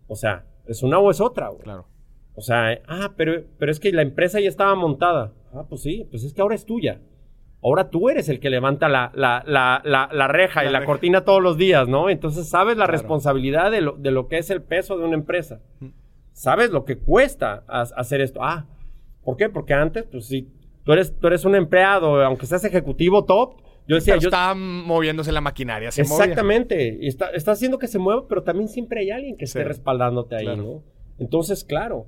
[SPEAKER 3] O sea, ¿es una o es otra, güey?
[SPEAKER 2] Claro.
[SPEAKER 3] O sea, ah, pero, pero es que la empresa ya estaba montada. Ah, pues sí, pues es que ahora es tuya. Ahora tú eres el que levanta la, la, la, la, reja y la
[SPEAKER 2] reja.
[SPEAKER 3] cortina todos los días, ¿no? Entonces sabes la
[SPEAKER 2] Claro.
[SPEAKER 3] responsabilidad de lo, de lo que es el peso de una empresa. Sabes lo que cuesta ha- hacer esto. Ah, ¿por qué? Porque antes, pues sí, tú eres, tú eres un empleado, aunque seas ejecutivo top, Yo decía,
[SPEAKER 2] Pero
[SPEAKER 3] yo,
[SPEAKER 2] está moviéndose la maquinaria, se movía.
[SPEAKER 3] Exactamente. Y está, está haciendo que se mueva, pero también siempre hay alguien que esté
[SPEAKER 2] Sí.
[SPEAKER 3] respaldándote ahí,
[SPEAKER 2] Claro.
[SPEAKER 3] ¿no? Entonces, claro,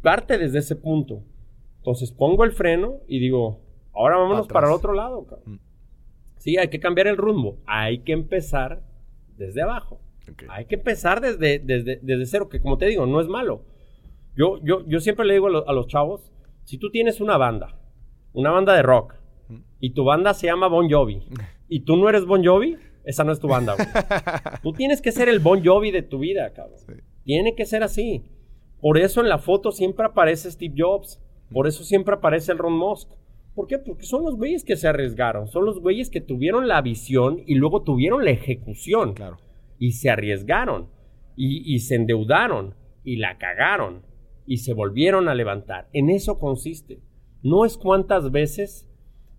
[SPEAKER 3] parte desde ese punto. Entonces pongo el freno y digo, ahora vámonos
[SPEAKER 2] Pa'
[SPEAKER 3] para el
[SPEAKER 2] atrás.
[SPEAKER 3] otro lado.
[SPEAKER 2] Mm.
[SPEAKER 3] Sí, hay que cambiar el rumbo. Hay que empezar desde abajo.
[SPEAKER 2] Ok.
[SPEAKER 3] Hay que empezar desde, desde, desde cero, que como te digo, no es malo. Yo, yo, yo siempre le digo a, lo- a los chavos, si tú tienes una banda, una banda de rock, y tu banda se llama Bon Jovi, <laughs> y tú no eres Bon Jovi, esa no es tu banda, güey. <laughs> Tú tienes que ser el Bon Jovi de tu vida, cabrón.
[SPEAKER 2] Sí.
[SPEAKER 3] Tiene que ser así. Por eso en la foto siempre aparece Steve Jobs. Por eso siempre aparece el Ron Musk. ¿Por qué? Porque son los güeyes que se arriesgaron. Son los güeyes que tuvieron la visión y luego tuvieron la ejecución.
[SPEAKER 2] Claro.
[SPEAKER 3] Y se arriesgaron. Y, y se endeudaron. Y la cagaron. Y se volvieron a levantar. En eso consiste. No es cuántas veces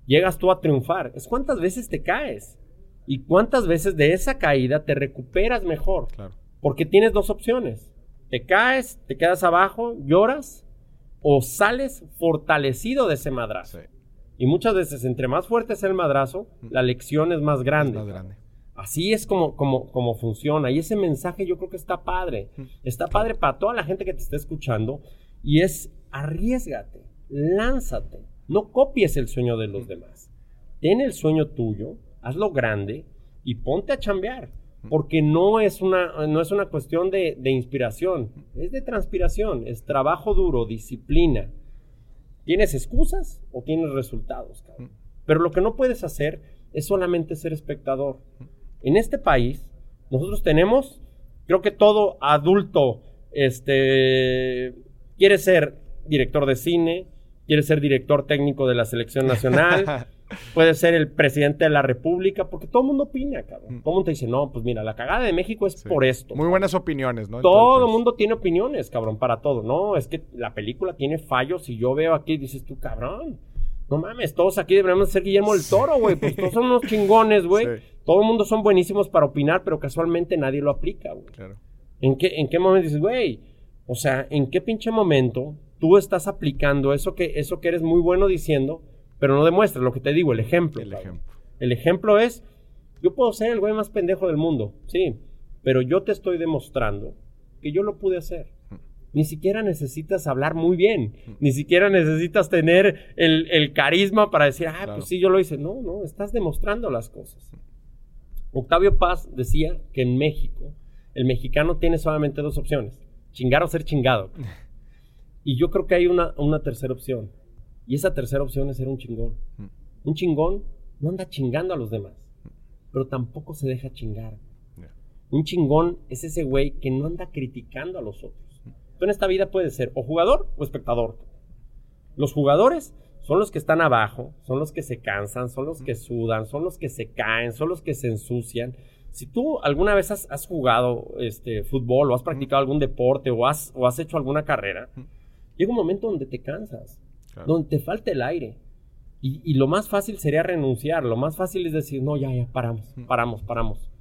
[SPEAKER 3] llegas tú a triunfar. Es cuántas veces te caes. Y cuántas veces de esa caída te recuperas mejor.
[SPEAKER 2] Claro.
[SPEAKER 3] Porque tienes dos opciones. Te caes, te quedas abajo, lloras o sales fortalecido de ese madrazo.
[SPEAKER 2] Sí.
[SPEAKER 3] Y muchas veces, entre más fuerte es el madrazo, la lección es más grande.
[SPEAKER 2] Más grande.
[SPEAKER 3] Así es como, como, como funciona. Y ese mensaje yo creo que está padre. Está padre para toda la gente que te está escuchando. Y es arriesgate, lánzate. No copies el sueño de los demás. Ten el sueño tuyo, hazlo grande y ponte a chambear. Porque no es una, no es una cuestión de, de inspiración, es de transpiración, es trabajo duro, disciplina. ¿Tienes excusas o tienes resultados? cabrón? Pero lo que no puedes hacer es solamente ser espectador. En este país, nosotros tenemos, creo que todo adulto, este, quiere ser director de cine, quiere ser director técnico de la selección nacional, <laughs> puede ser el presidente de la república, porque todo el mundo opina, cabrón. Todo el mundo te dice, no, pues mira, la cagada de México es
[SPEAKER 2] Sí.
[SPEAKER 3] por esto.
[SPEAKER 2] Muy buenas opiniones, ¿no?
[SPEAKER 3] Todo el mundo tiene opiniones, cabrón, para todo. No, es que la película tiene fallos y yo veo aquí y dices tú, cabrón. No mames, todos aquí deberíamos ser Guillermo del Toro, güey. Pues todos son unos chingones, güey.
[SPEAKER 2] Sí.
[SPEAKER 3] Todo el mundo son buenísimos para opinar, pero casualmente nadie lo aplica, güey.
[SPEAKER 2] Claro.
[SPEAKER 3] ¿En qué, ¿En qué momento dices, güey? O sea, ¿en qué pinche momento tú estás aplicando eso que, eso que eres muy bueno diciendo, pero no demuestras lo que te digo, el ejemplo?
[SPEAKER 2] El
[SPEAKER 3] cabrón?
[SPEAKER 2] ejemplo.
[SPEAKER 3] El ejemplo es, yo puedo ser el güey más pendejo del mundo, sí, pero yo te estoy demostrando que yo lo pude hacer. Ni siquiera necesitas hablar muy bien, ni siquiera necesitas tener el, el carisma para decir, ah,
[SPEAKER 2] Claro.
[SPEAKER 3] pues sí, yo lo hice. No, no, estás demostrando las cosas. Octavio Paz decía que en México el mexicano tiene solamente dos opciones, chingar o ser chingado. <laughs> Y yo creo que hay una, una tercera opción. Y esa tercera opción es ser un chingón. Un chingón no anda chingando a los demás, pero tampoco se deja chingar. Un chingón es ese güey que no anda criticando a los otros. Tú en esta vida puedes ser o jugador o espectador. Los jugadores son los que están abajo, son los que se cansan, son los que sudan, son los que se caen, son los que se ensucian. Si tú alguna vez has, has jugado este, fútbol o has practicado algún deporte o has, o has hecho alguna carrera, llega un momento donde te cansas,
[SPEAKER 2] Claro.
[SPEAKER 3] donde te falta el aire. Y, y lo más fácil sería renunciar, lo más fácil es decir, no, ya, ya, paramos, paramos, paramos.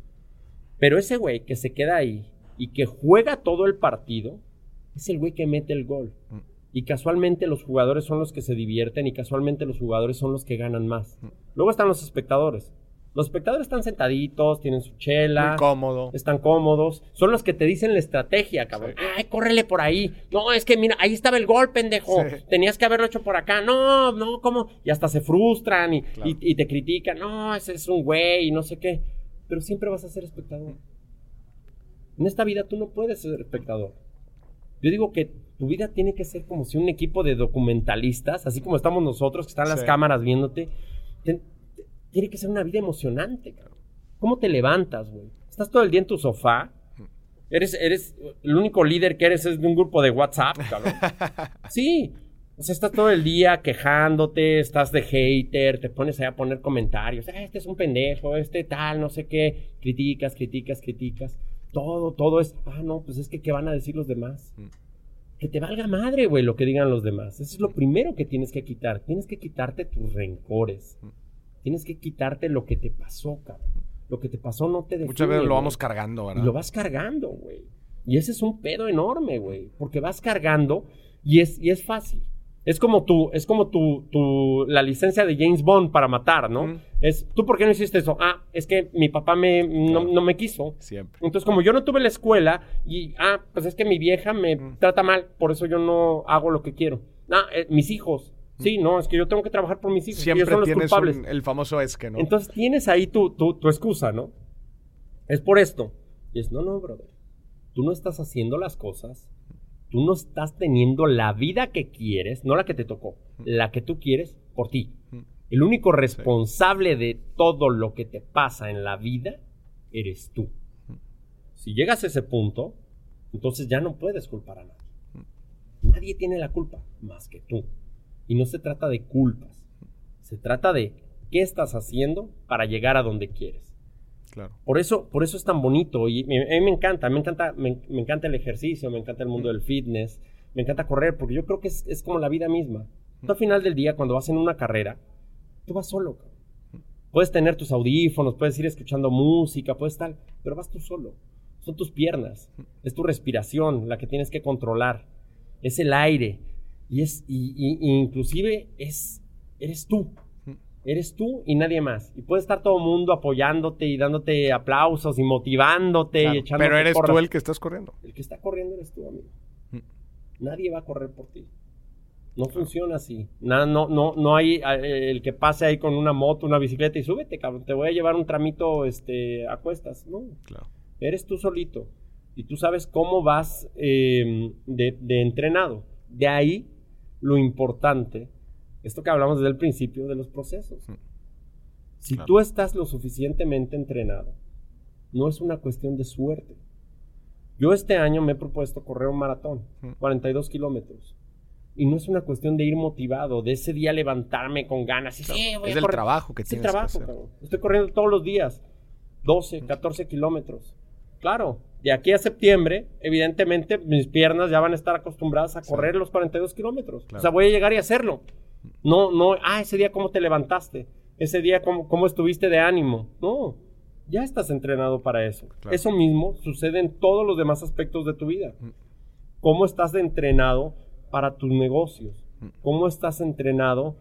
[SPEAKER 3] Pero ese güey que se queda ahí y que juega todo el partido, es el güey que mete el gol. Y casualmente los jugadores son los que se divierten y casualmente los jugadores son los que ganan más. Luego están los espectadores. Los espectadores están sentaditos, tienen su chela,
[SPEAKER 2] Muy cómodo.
[SPEAKER 3] están cómodos, son los que te dicen la estrategia, cabrón.
[SPEAKER 2] Sí.
[SPEAKER 3] Ay, córrele por ahí. No, es que mira, ahí estaba el gol, pendejo.
[SPEAKER 2] Sí.
[SPEAKER 3] Tenías que haberlo hecho por acá. No, no, ¿cómo? Y hasta se frustran y,
[SPEAKER 2] Claro.
[SPEAKER 3] y- y te critican. No, ese es un güey y no sé qué. Pero siempre vas a ser espectador. En esta vida tú no puedes ser espectador. Yo digo que tu vida tiene que ser como si un equipo de documentalistas, así como estamos nosotros, que están las
[SPEAKER 2] Sí.
[SPEAKER 3] cámaras viéndote, te- tiene que ser una vida emocionante. cabrón. ¿Cómo te levantas, güey? Estás todo el día en tu sofá. Eres, eres, el único líder que eres es de un grupo de WhatsApp, cabrón. <laughs> Sí. O sea, estás todo el día quejándote, estás de hater, te pones ahí a poner comentarios. "Ah, este es un pendejo, este tal, no sé qué. Criticas, criticas, criticas. Todo, todo es, ah, no, pues es que, ¿qué van a decir los demás?
[SPEAKER 2] Mm.
[SPEAKER 3] Que te valga madre, güey, lo que digan los demás. Eso es lo primero que tienes que quitar. Tienes que quitarte tus rencores.
[SPEAKER 2] Mm.
[SPEAKER 3] Tienes que quitarte lo que te pasó, cabrón. Lo que te pasó no te define.
[SPEAKER 2] Muchas veces lo
[SPEAKER 3] güey.
[SPEAKER 2] vamos cargando, ¿verdad?
[SPEAKER 3] Y lo vas cargando, güey. Y ese es un pedo enorme, güey. Porque vas cargando y es, y es fácil. Es como tu, es como tu, tu, la licencia de James Bond para matar, ¿no? Es, ¿tú por qué no hiciste eso? Ah, es que mi papá me, no, no me quiso.
[SPEAKER 2] Siempre.
[SPEAKER 3] Entonces, como yo no tuve la escuela y, ah, pues es que mi vieja me
[SPEAKER 2] Mm.
[SPEAKER 3] trata mal, por eso yo no hago lo que quiero. Ah, eh, mis hijos. Sí, no, es que yo tengo que trabajar por mis hijos. ellos.
[SPEAKER 2] Siempre
[SPEAKER 3] son los
[SPEAKER 2] tienes
[SPEAKER 3] culpables.
[SPEAKER 2] un- el famoso es que, ¿no?
[SPEAKER 3] Entonces tienes ahí tu, tu, tu excusa, ¿no? Es por esto. Y es, no, no, brother. Tú no estás haciendo las cosas. Tú no estás teniendo la vida que quieres, no la que te tocó, la que tú quieres por ti. El único responsable de todo lo que te pasa en la vida eres tú. Si llegas a ese punto, entonces ya no puedes culpar a nadie. Nadie tiene la culpa más que tú. Y no se trata de culpas. Se trata de qué estás haciendo para llegar a donde quieres.
[SPEAKER 2] Claro.
[SPEAKER 3] Por eso, por eso es tan bonito y me- a mí me encanta, me encanta, me, me encanta el ejercicio, me encanta el mundo del fitness, me encanta correr, porque yo creo que es, es como la vida misma. Tú al final del día, cuando vas en una carrera, tú vas solo. Puedes tener tus audífonos, puedes ir escuchando música, puedes tal, pero vas tú solo. Son tus piernas, es tu respiración la que tienes que controlar, es el aire y es y, y- y inclusive es eres tú. Eres tú y nadie más. Y puede estar todo el mundo apoyándote y dándote aplausos y motivándote
[SPEAKER 2] Claro,
[SPEAKER 3] y echándote
[SPEAKER 2] Pero eres
[SPEAKER 3] porras.
[SPEAKER 2] tú el que estás corriendo.
[SPEAKER 3] El que está corriendo eres tú, amigo.
[SPEAKER 2] Mm.
[SPEAKER 3] Nadie va a correr por ti. No funciona así. Nada, no, no, no hay eh, el que pase ahí con una moto, una bicicleta y súbete, cabrón. Te voy a llevar un tramito este, a cuestas. No.
[SPEAKER 2] Claro.
[SPEAKER 3] Eres tú solito. Y tú sabes cómo vas eh, de, de entrenado. De ahí lo importante, esto que hablamos desde el principio de los procesos.
[SPEAKER 2] Mm.
[SPEAKER 3] Si
[SPEAKER 2] Claro.
[SPEAKER 3] tú estás lo suficientemente entrenado, no es una cuestión de suerte. Yo este año me he propuesto correr un maratón,
[SPEAKER 2] Mm.
[SPEAKER 3] 42 kilómetros. Y no es una cuestión de ir motivado, de ese día levantarme con ganas. Y,
[SPEAKER 2] Claro.
[SPEAKER 3] "Sí, voy
[SPEAKER 2] Es
[SPEAKER 3] a correr".
[SPEAKER 2] trabajo que
[SPEAKER 3] Es el
[SPEAKER 2] tienes que
[SPEAKER 3] trabajo,
[SPEAKER 2] hacer.
[SPEAKER 3] cabrón. Estoy corriendo todos los días. 12, 14 kilómetros. Claro, de aquí a septiembre, evidentemente, mis piernas ya van a estar acostumbradas a
[SPEAKER 2] Sí.
[SPEAKER 3] correr los 42 kilómetros.
[SPEAKER 2] Claro.
[SPEAKER 3] O sea, voy a llegar y hacerlo. No, no, ah, ese día cómo te levantaste. Ese día cómo, cómo estuviste de ánimo. No, ya estás entrenado para eso.
[SPEAKER 2] Claro.
[SPEAKER 3] Eso mismo sucede en todos los demás aspectos de tu vida.
[SPEAKER 2] Mm.
[SPEAKER 3] ¿Cómo estás entrenado para tus negocios?
[SPEAKER 2] Mm.
[SPEAKER 3] ¿Cómo estás entrenado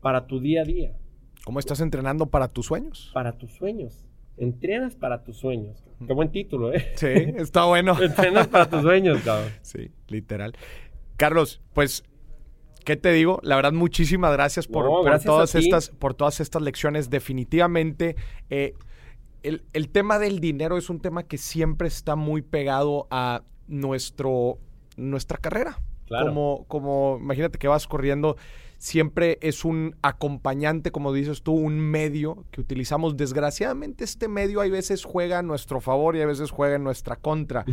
[SPEAKER 3] para tu día a día?
[SPEAKER 2] ¿Cómo estás entrenando para tus sueños?
[SPEAKER 3] para tus sueños. Entrenas para tus sueños. Qué buen título, ¿eh?
[SPEAKER 2] Sí, está bueno. <laughs>
[SPEAKER 3] Entrenas para tus sueños, cabrón.
[SPEAKER 2] Sí, literal. Carlos, pues, ¿qué te digo? La verdad, muchísimas gracias por,
[SPEAKER 3] No,
[SPEAKER 2] por
[SPEAKER 3] gracias
[SPEAKER 2] todas, estas, por todas estas lecciones. Definitivamente, eh, el, el tema del dinero es un tema que siempre está muy pegado a nuestro, nuestra carrera.
[SPEAKER 3] Claro.
[SPEAKER 2] Como, como, imagínate que vas corriendo, siempre es un acompañante, como dices tú, un medio que utilizamos. Desgraciadamente, este medio hay veces juega a nuestro favor y a veces juega en nuestra contra.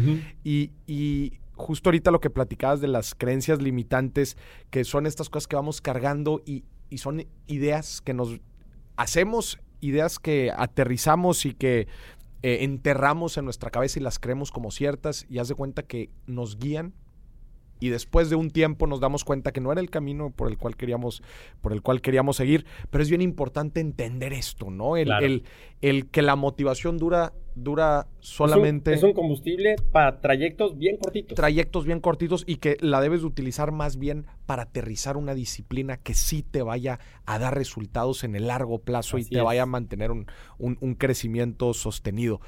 [SPEAKER 2] Y, y justo ahorita lo que platicabas de las creencias limitantes, que son estas cosas que vamos cargando y, y son ideas que nos hacemos, ideas que aterrizamos y que eh, enterramos en nuestra cabeza y las creemos como ciertas y haz de cuenta que nos guían y después de un tiempo nos damos cuenta que no era el camino por el cual queríamos, por el cual queríamos seguir. Pero es bien importante entender esto, ¿no? El,
[SPEAKER 3] Claro.
[SPEAKER 2] el- el que la motivación dura, dura
[SPEAKER 3] Es un-
[SPEAKER 2] solamente
[SPEAKER 3] Es un, combustible para trayectos bien cortitos.
[SPEAKER 2] trayectos bien cortitos y que la debes de utilizar más bien para aterrizar una disciplina que sí te vaya a dar resultados en el largo plazo y te
[SPEAKER 3] es.
[SPEAKER 2] vaya a mantener un, un- un crecimiento sostenido.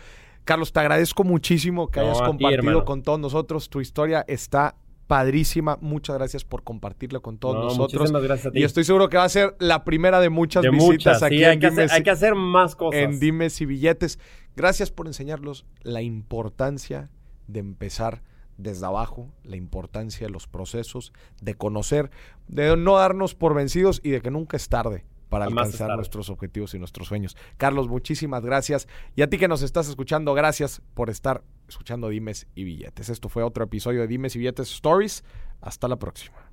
[SPEAKER 2] Carlos, te agradezco muchísimo que
[SPEAKER 3] No,
[SPEAKER 2] hayas
[SPEAKER 3] ti,
[SPEAKER 2] compartido con todos nosotros. Tu historia está padrísima. Muchas gracias por compartirla con todos
[SPEAKER 3] No,
[SPEAKER 2] nosotros.
[SPEAKER 3] muchísimas gracias a ti.
[SPEAKER 2] Y estoy seguro que va a ser la primera de muchas
[SPEAKER 3] de
[SPEAKER 2] visitas
[SPEAKER 3] muchas,
[SPEAKER 2] aquí
[SPEAKER 3] sí,
[SPEAKER 2] en
[SPEAKER 3] hay que, hacer,
[SPEAKER 2] Dimes-
[SPEAKER 3] hay que hacer más cosas.
[SPEAKER 2] en Dimes y Billetes. Gracias por enseñarlos la importancia de empezar desde abajo, la importancia de los procesos, de conocer, de no darnos por vencidos y de que nunca es tarde para alcanzar nuestros objetivos y nuestros sueños. Carlos, muchísimas gracias. Y a ti que nos estás escuchando, gracias por estar escuchando Dimes y Billetes. Esto fue otro episodio de Dimes y Billetes Stories. Hasta la próxima.